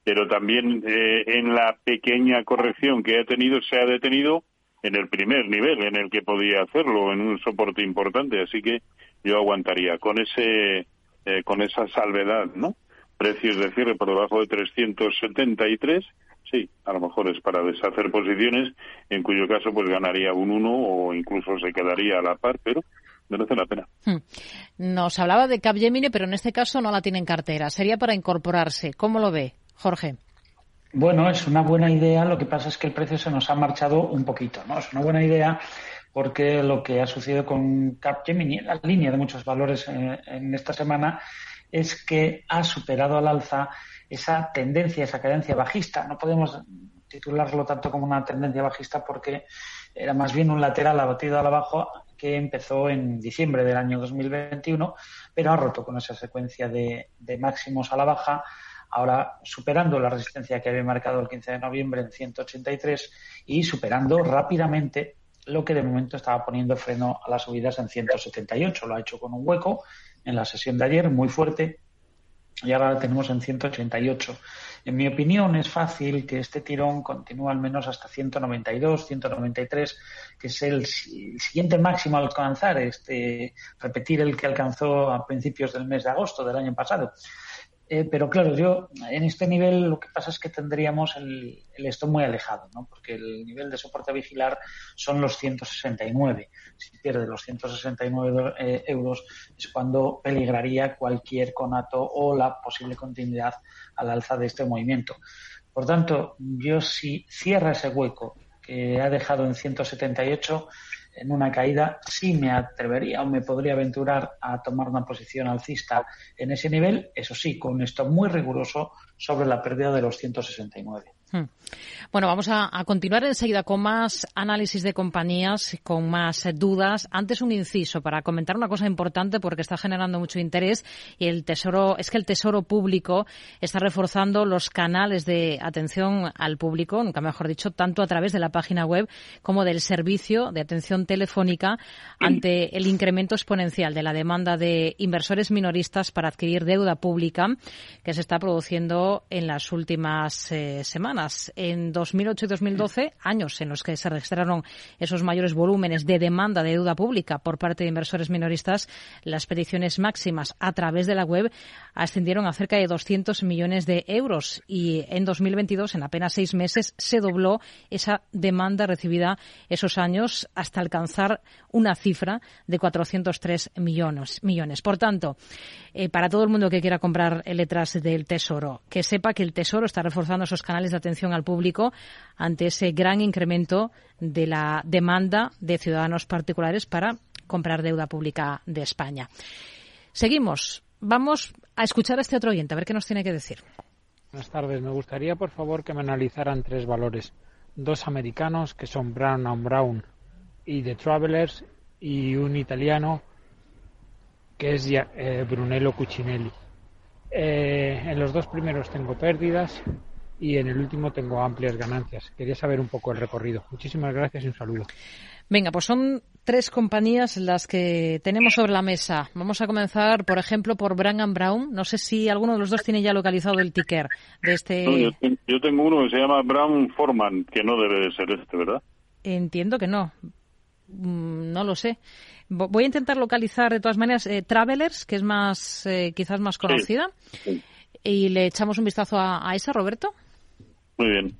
Pero también eh, en la pequeña corrección que ha tenido, se ha detenido en el primer nivel en el que podía hacerlo, en un soporte importante, así que yo aguantaría con ese eh, con esa salvedad, ¿no? Precios de cierre por debajo de 373, sí, a lo mejor es para deshacer posiciones, en cuyo caso pues ganaría un 1 o incluso se quedaría a la par, pero merece la pena. Hmm. Nos hablaba de Capgemini, pero en este caso no la tiene en cartera. Sería para incorporarse. ¿Cómo lo ve, Jorge? Bueno, es una buena idea. Lo que pasa es que el precio se nos ha marchado un poquito, ¿no? Es una buena idea porque lo que ha sucedido con Capgemini, la línea de muchos valores eh, en, esta semana, es que ha superado al alza esa tendencia, esa cadencia bajista. No podemos titularlo tanto como una tendencia bajista porque era más bien un lateral abatido al abajo que empezó en diciembre del año 2021, pero ha roto con esa secuencia de, de máximos a la baja, ahora superando la resistencia que había marcado el 15 de noviembre en 183 y superando rápidamente lo que de momento estaba poniendo freno a las subidas en 178. Lo ha hecho con un hueco en la sesión de ayer, muy fuerte, y ahora lo tenemos en 188. En mi opinión, es fácil que este tirón continúe al menos hasta 192, 193, que es el, siguiente máximo a alcanzar, este, repetir el que alcanzó a principios del mes de agosto del año pasado. Eh, pero claro, yo en este nivel lo que pasa es que tendríamos el, el stop muy alejado, ¿no? porque el nivel de soporte a vigilar son los 169. Si pierde los 169 eh, euros es cuando peligraría cualquier conato o la posible continuidad al alza de este movimiento. Por tanto, yo si cierra ese hueco que ha dejado en 178, en una caída, sí me atrevería o me podría aventurar a tomar una posición alcista en ese nivel, eso sí, con esto muy riguroso sobre la pérdida de los 169. Hmm. Bueno, vamos a, continuar enseguida con más análisis de compañías, con más dudas. Antes un inciso para comentar una cosa importante porque está generando mucho interés y el tesoro es que el tesoro público está reforzando los canales de atención al público, nunca mejor dicho, tanto a través de la página web como del servicio de atención telefónica ante el incremento exponencial de la demanda de inversores minoristas para adquirir deuda pública que se está produciendo en las últimas eh, semanas en 2008 y 2012, años en los que se registraron esos mayores volúmenes de demanda de deuda pública por parte de inversores minoristas, las peticiones máximas a través de la web ascendieron a cerca de 200 millones de euros y en 2022, en apenas seis meses, se dobló esa demanda recibida esos años hasta alcanzar una cifra de 403 millones. millones. Por tanto, eh, para todo el mundo que quiera comprar letras del Tesoro, que sepa que el Tesoro está reforzando esos canales de atención al público ante ese gran incremento de la demanda de ciudadanos particulares para comprar deuda pública de España. Seguimos. Vamos a escuchar a este otro oyente, a ver qué nos tiene que decir. Buenas tardes. Me gustaría, por favor, que me analizaran tres valores. Dos americanos, que son Brown Brown y The Travelers, y un italiano, que es eh, Brunello Cucinelli. Eh, en los dos primeros tengo pérdidas y en el último tengo amplias ganancias. Quería saber un poco el recorrido. Muchísimas gracias y un saludo. Venga, pues son tres compañías las que tenemos sobre la mesa. Vamos a comenzar, por ejemplo, por Brown Brown. No sé si alguno de los dos tiene ya localizado el ticker de este. yo, tengo uno que se llama Brown Foreman, que no debe de ser este, ¿verdad? Entiendo que no. Mm, no lo sé. Voy a intentar localizar de todas maneras eh, Travelers, que es más, eh, quizás más conocida. Y le echamos un vistazo a, esa, Roberto. Muy bien.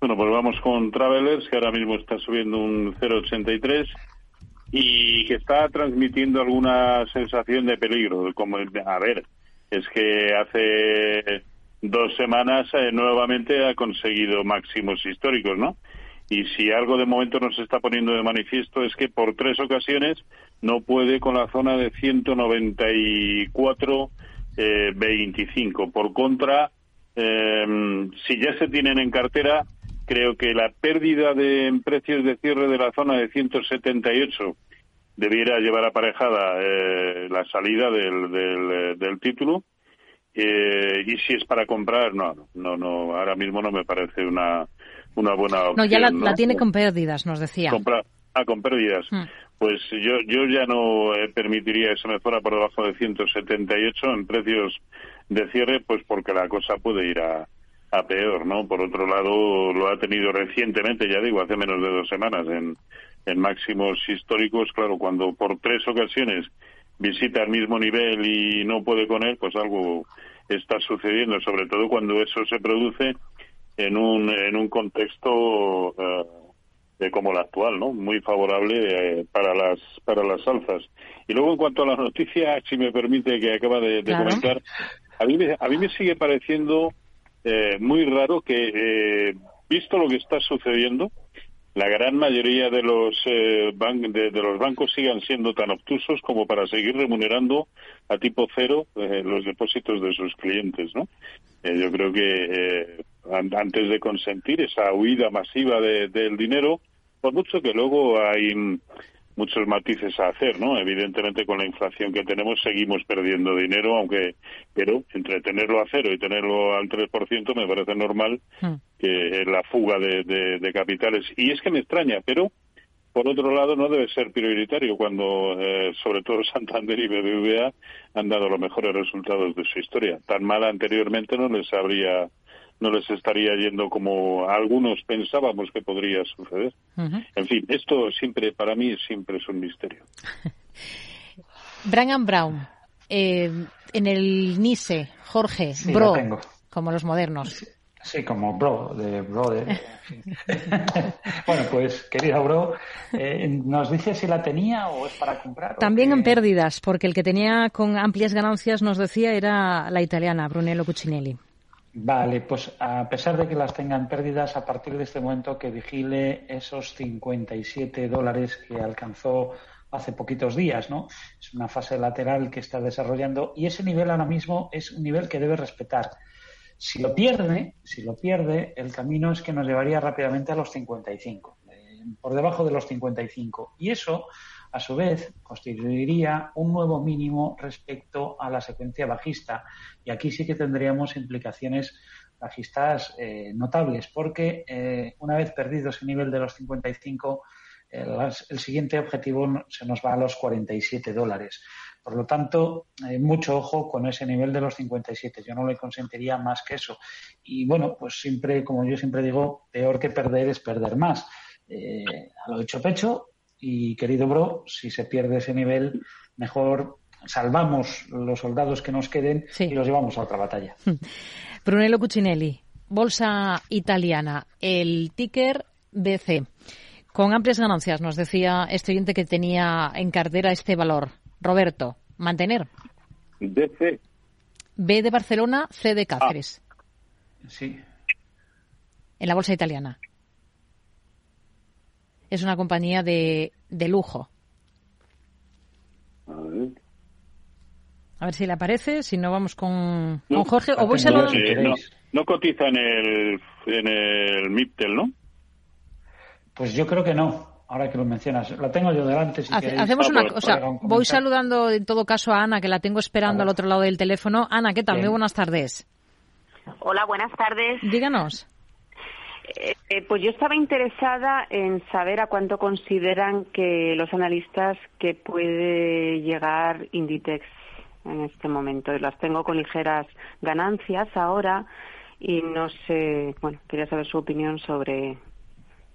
Bueno, pues vamos con Travelers, que ahora mismo está subiendo un 0,83 y que está transmitiendo alguna sensación de peligro. Como, a ver, es que hace dos semanas eh, nuevamente ha conseguido máximos históricos, ¿no? y si algo de momento nos está poniendo de manifiesto es que por tres ocasiones no puede con la zona de 194 eh, 25. Por contra, eh, si ya se tienen en cartera, creo que la pérdida de precios de cierre de la zona de 178 debiera llevar aparejada eh, la salida del, del, del título. Eh, y si es para comprar, no, no, no, ahora mismo no me parece una, una buena opción. No, ya la, la tiene con pérdidas, nos decía. Comprar, ah, con pérdidas. Mm. Pues yo, yo ya no eh, permitiría que se me fuera por debajo de 178 en precios de cierre, pues porque la cosa puede ir a, a peor, ¿no? Por otro lado, lo ha tenido recientemente, ya digo, hace menos de dos semanas, en, en máximos históricos. Claro, cuando por tres ocasiones visita el mismo nivel y no puede con él, pues algo está sucediendo, sobre todo cuando eso se produce en un, en un contexto eh, de como el actual, ¿no? Muy favorable eh, para las para las alzas. Y luego en cuanto a la noticia, si me permite que acaba de, de Claro. comentar, a mí me, a mí me sigue pareciendo eh, muy raro que, eh, visto lo que está sucediendo, la gran mayoría de los eh, ban- de, de los bancos sigan siendo tan obtusos como para seguir remunerando a tipo cero eh, los depósitos de sus clientes, ¿no? Eh, yo creo que eh, an- antes de consentir esa huida masiva de- del dinero, por mucho que luego hay muchos matices a hacer, ¿no? Evidentemente con la inflación que tenemos seguimos perdiendo dinero, aunque pero entre tenerlo a cero y tenerlo al 3% me parece normal que la fuga de, de- de capitales. Y es que me extraña, pero por otro lado no debe ser prioritario cuando eh, sobre todo Santander y BBVA han dado los mejores resultados de su historia. Tan mal anteriormente no les habría no les estaría yendo como algunos pensábamos que podría suceder. En fin, esto siempre para mí siempre es un misterio. Brian Brown, eh, en el Nice, Jorge, Sí, Bro, lo tengo. como los modernos. Sí, como bro, de brother. en fin. bueno, pues, querido bro, eh, ¿nos dice si la tenía o es para comprar? También en pérdidas, porque el que tenía con amplias ganancias, nos decía, era la italiana, Brunello Cucinelli. Vale, pues a pesar de que las tengan pérdidas, a partir de este momento que vigile esos 57 dólares que alcanzó hace poquitos días, ¿no? Es una fase lateral que está desarrollando y ese nivel ahora mismo es un nivel que debe respetar. Si lo pierde, si lo pierde, el camino es que nos llevaría rápidamente a los 55, eh, por debajo de los 55. Y eso, a su vez, constituiría un nuevo mínimo respecto a la secuencia bajista. Y aquí sí que tendríamos implicaciones bajistas eh, notables, porque eh, una vez perdido ese nivel de los 55, eh, el siguiente objetivo se nos va a los 47 dólares. Por lo tanto, mucho ojo con ese nivel de los 57. Yo no le consentiría más que eso. Y bueno, pues siempre, como yo siempre digo, peor que perder es perder más. A lo hecho pecho y querido bro, si se pierde ese nivel, mejor salvamos los soldados que nos queden y los llevamos a otra batalla. Brunello Cucinelli, bolsa italiana, el ticker BC. Con amplias ganancias, nos decía este oyente que tenía en cartera este valor. Roberto, mantener. DC, B de Barcelona, C de Cáceres. Sí. En la bolsa italiana. Es una compañía de, de lujo. a ver. A ver si le aparece, si no vamos con, No, con Jorge. O voy no, sí, no, no cotiza en el, en el MIPTEL, ¿no? Pues yo creo que no, ahora que lo mencionas. La tengo yo delante. Si Hace- queréis. hacemos Ah, una pues, cosa. Un Voy saludando en todo caso a Ana, que la tengo esperando al otro lado del teléfono. Ana, ¿qué tal? Bien. Muy buenas tardes. Hola, buenas tardes. Díganos. Eh, eh, pues yo estaba interesada en saber a cuánto consideran que los analistas que puede llegar Inditex en este momento. Y las tengo con ligeras ganancias ahora y no sé, bueno, quería saber su opinión sobre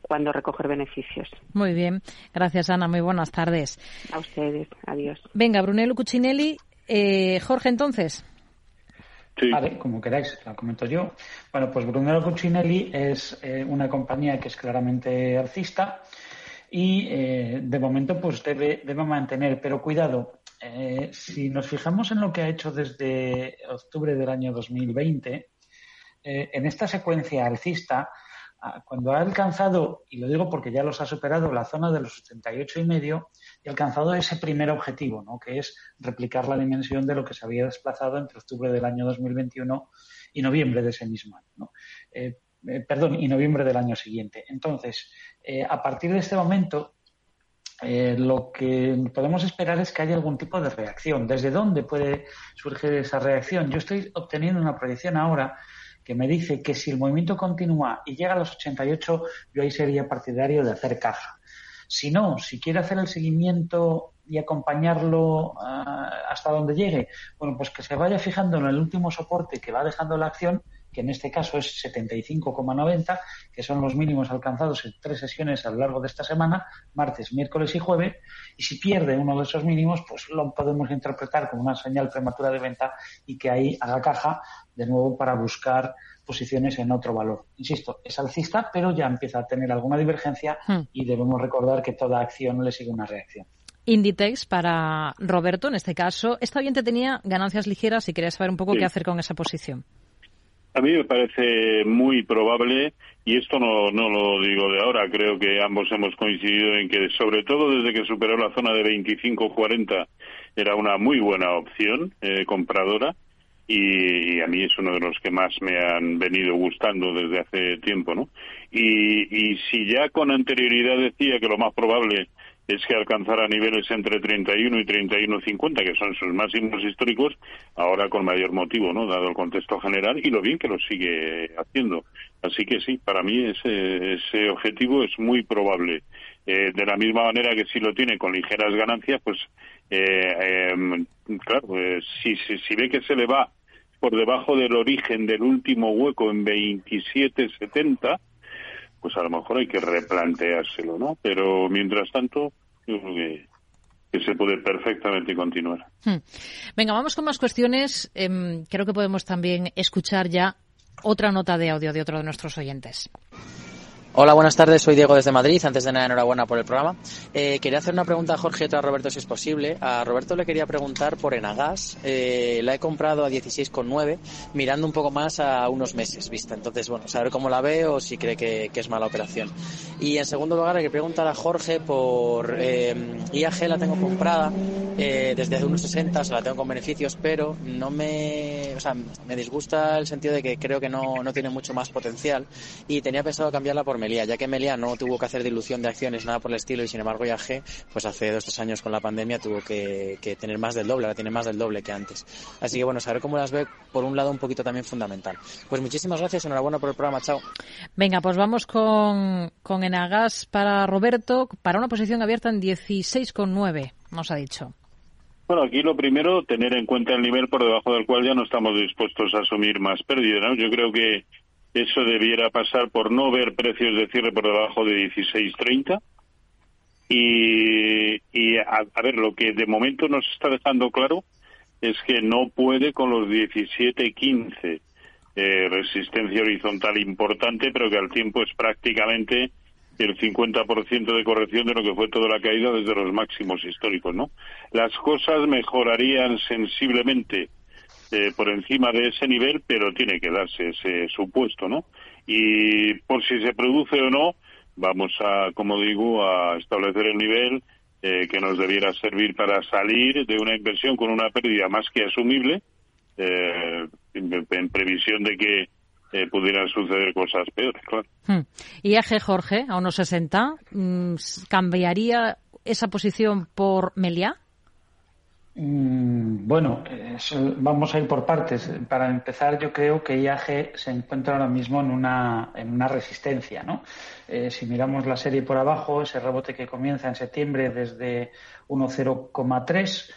cuándo recoger beneficios. Muy bien. Gracias, Ana. Muy buenas tardes. A ustedes, adiós. Venga, Brunello Cucinelli. Eh, Jorge, entonces. Vale, como queráis, la comento yo. Bueno, pues Brunello Cucinelli es eh, una compañía que es claramente alcista y eh, de momento pues debe, debe mantener, pero cuidado, eh, si nos fijamos en lo que ha hecho desde octubre del año 2020, eh, en esta secuencia alcista cuando ha alcanzado, y lo digo porque ya los ha superado, la zona de los 88 y medio, y alcanzado ese primer objetivo, ¿no? que es replicar la dimensión de lo que se había desplazado entre octubre del año 2021 y noviembre de ese mismo año. Eh, eh, perdón, y noviembre del año siguiente. Entonces, eh, a partir de este momento, lo que podemos esperar es que haya algún tipo de reacción. ¿Desde dónde puede surgir esa reacción? Yo estoy obteniendo una proyección ahora que me dice que si el movimiento continúa y llega a los 88, yo ahí sería partidario de hacer caja. Si no, si quiere hacer el seguimiento y acompañarlo ah, hasta donde llegue, bueno, pues que se vaya fijando en el último soporte que va dejando la acción que en este caso es 75,90, que son los mínimos alcanzados en tres sesiones a lo largo de esta semana, martes, miércoles y jueves, y si pierde uno de esos mínimos, pues lo podemos interpretar como una señal prematura de venta y que ahí haga caja de nuevo para buscar posiciones en otro valor. Insisto, es alcista, pero ya empieza a tener alguna divergencia hmm. y debemos recordar que toda acción le sigue una reacción. Inditex para Roberto, en este caso, esta oyente tenía ganancias ligeras y quería saber un poco qué hacer con esa posición. A mí me parece muy probable, y esto no, no lo digo de ahora, creo que ambos hemos coincidido en que, sobre todo desde que superó la zona de 25-40, era una muy buena opción eh, compradora, y, a mí es uno de los que más me han venido gustando desde hace tiempo, ¿no? Y, si ya con anterioridad decía que lo más probable es que alcanzara niveles entre 31 y 31.50, que son sus máximos históricos, ahora con mayor motivo, ¿no? Dado el contexto general y lo bien que lo sigue haciendo. Así que sí, para mí ese, ese objetivo es muy probable. Eh, de la misma manera que si lo tiene con ligeras ganancias, pues eh, em, claro, eh, si, si, si ve que se le va por debajo del origen del último hueco en 27.70, pues a lo mejor hay que replanteárselo, ¿no? Pero mientras tanto, yo creo que, se puede perfectamente continuar. Hmm. Venga, vamos con más cuestiones. Em, creo que podemos también escuchar ya otra nota de audio de otro de nuestros oyentes. Hola, buenas tardes. Soy Diego desde Madrid. Antes de nada, enhorabuena por el programa. Eh, quería hacer una pregunta a Jorge y otra a Roberto, si es posible. A Roberto le quería preguntar por Enagas. Eh, la he comprado a 16,9, mirando un poco más a unos meses vista. Entonces, bueno, saber cómo la veo o si cree que, es mala operación. Y en segundo lugar, hay que preguntar a Jorge por eh, IAG, la tengo comprada eh, desde hace unos 60, o sea, la tengo con beneficios, pero no me, o sea, me disgusta el sentido de que creo que no, no tiene mucho más potencial y tenía pensado cambiarla por Melia, ya que Melia no tuvo que hacer dilución de acciones, nada por el estilo, y sin embargo IAG, pues hace dos tres años con la pandemia tuvo que, tener más del doble, ahora tiene más del doble que antes. Así que bueno, saber cómo las ve, por un lado, un poquito también fundamental. Pues muchísimas gracias, enhorabuena por el programa, chao. Venga, pues vamos con, con Enagas para Roberto, para una posición abierta en 16,9, nos ha dicho. Bueno, aquí lo primero, tener en cuenta el nivel por debajo del cual ya no estamos dispuestos a asumir más pérdidas. ¿no? Yo creo que eso debiera pasar por no ver precios de cierre por debajo de 16.30. Y, y a, ver, lo que de momento nos está dejando claro es que no puede con los 17.15. Eh, resistencia horizontal importante, pero que al tiempo es prácticamente el 50% de corrección de lo que fue toda la caída desde los máximos históricos, ¿no? Las cosas mejorarían sensiblemente eh, por encima de ese nivel, pero tiene que darse ese supuesto, ¿no? Y por si se produce o no, vamos a, como digo, a establecer el nivel eh, que nos debiera servir para salir de una inversión con una pérdida más que asumible, eh, en, previsión de que pudieran suceder cosas peores, claro. Hmm. IAG Jorge, a unos 60, mm, ¿cambiaría esa posición por Melia? Mm, bueno, vamos a ir por partes. Para empezar, yo creo que IAG se encuentra ahora mismo en una, en una resistencia. ¿no? Eh, si miramos la serie por abajo, ese rebote que comienza en septiembre desde 1,0,3,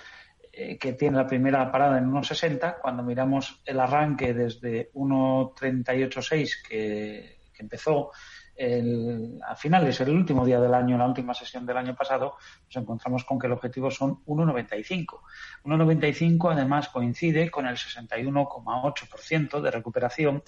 eh, que tiene la primera parada en 1,60, cuando miramos el arranque desde 1,386 que, que empezó el, a finales, el último día del año, la última sesión del año pasado, nos encontramos con que el objetivo son 1,95. 1,95 además coincide con el 61,8% de recuperación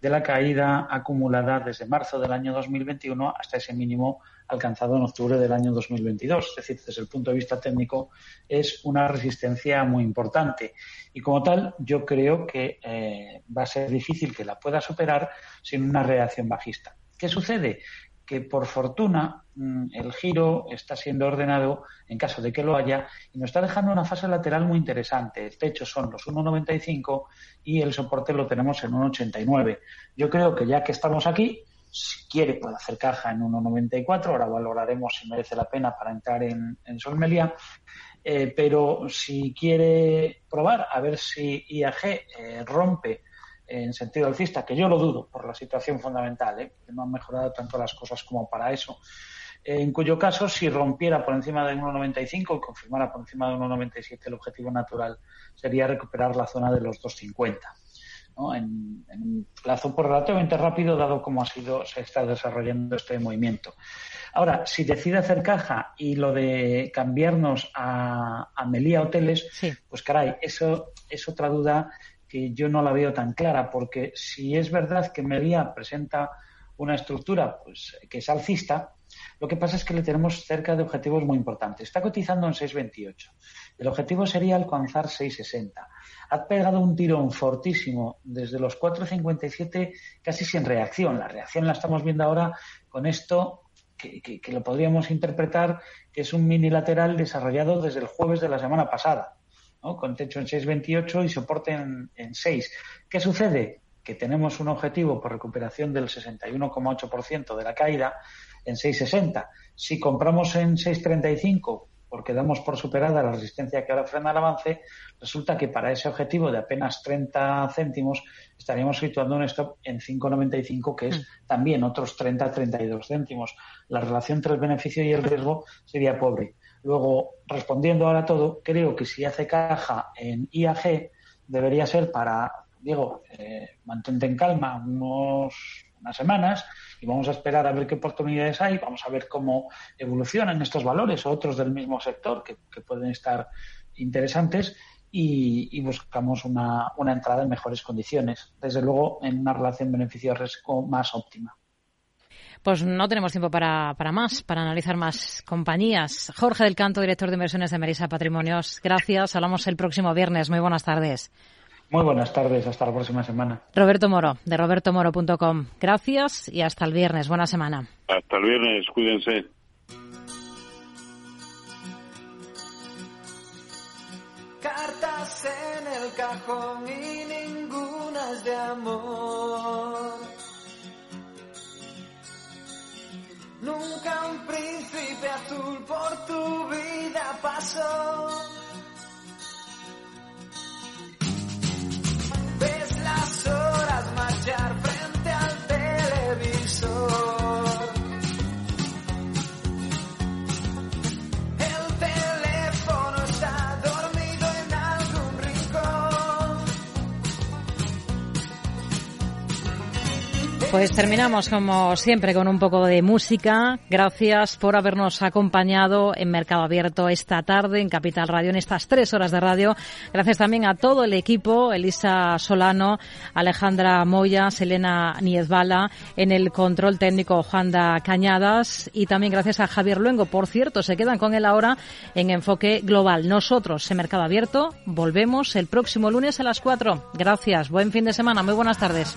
de la caída acumulada desde marzo del año 2021 hasta ese mínimo alcanzado en octubre del año 2022. Es decir, desde el punto de vista técnico es una resistencia muy importante y como tal yo creo que eh, va a ser difícil que la pueda superar sin una reacción bajista. ¿Qué sucede? Que por fortuna mm, el giro está siendo ordenado en caso de que lo haya y nos está dejando una fase lateral muy interesante. El techo son los 1,95 y el soporte lo tenemos en 1,89. Yo creo que ya que estamos aquí, si quiere puede hacer caja en 1,94. Ahora valoraremos si merece la pena para entrar en, Solmelia. Eh, pero si quiere probar a ver si IAG eh, rompe en sentido alcista, que yo lo dudo por la situación fundamental, ¿eh? que no han mejorado tanto las cosas como para eso, en cuyo caso, si rompiera por encima de 1,95 y confirmara por encima de 1,97, el objetivo natural sería recuperar la zona de los 2,50. ¿no? En, en, un plazo por relativamente rápido, dado cómo ha sido, se está desarrollando este movimiento. Ahora, si decide hacer caja y lo de cambiarnos a, a Melía Hoteles, sí. pues caray, eso es otra duda que yo no la veo tan clara, porque si es verdad que Melía presenta una estructura pues, que es alcista, lo que pasa es que le tenemos cerca de objetivos muy importantes. Está cotizando en 6,28. El objetivo sería alcanzar 6,60. Ha pegado un tirón fortísimo desde los 4,57 casi sin reacción. La reacción la estamos viendo ahora con esto que, que, que, lo podríamos interpretar que es un mini lateral desarrollado desde el jueves de la semana pasada, ¿no? con techo en 6,28 y soporte en, en 6. ¿Qué sucede? Que tenemos un objetivo por recuperación del 61,8% de la caída en 6,60. Si compramos en 6,35 porque damos por superada la resistencia que ahora frena el avance, resulta que para ese objetivo de apenas 30 céntimos estaríamos situando un stop en 5,95, que es mm. también otros 30-32 céntimos. La relación entre el beneficio y el riesgo sería pobre. Luego, respondiendo ahora todo, creo que si hace caja en IAG, debería ser para, digo, eh, mantente en calma unos, unas semanas, y vamos a esperar a ver qué oportunidades hay, vamos a ver cómo evolucionan estos valores o otros del mismo sector que, que pueden estar interesantes y, y buscamos una, una, entrada en mejores condiciones, desde luego en una relación beneficio-riesgo más óptima. Pues no tenemos tiempo para, para, más, para analizar más compañías. Jorge del Canto, director de inversiones de Merisa Patrimonios, gracias. Hablamos el próximo viernes. Muy buenas tardes. Muy buenas tardes, hasta la próxima semana. Roberto Moro, de robertomoro.com. Gracias y hasta el viernes. Buena semana. Hasta el viernes, cuídense. Cartas en el cajón y ninguna es de amor. Un príncipe azul por tu vida pasó. Pues terminamos como siempre con un poco de música. Gracias por habernos acompañado en Mercado Abierto esta tarde en Capital Radio, en estas tres horas de radio. Gracias también a todo el equipo, Elisa Solano, Alejandra Moya, Selena Niezbala, en el control técnico Juanda Cañadas y también gracias a Javier Luengo. Por cierto, se quedan con él ahora en Enfoque Global. Nosotros en Mercado Abierto volvemos el próximo lunes a las cuatro. Gracias, buen fin de semana, muy buenas tardes.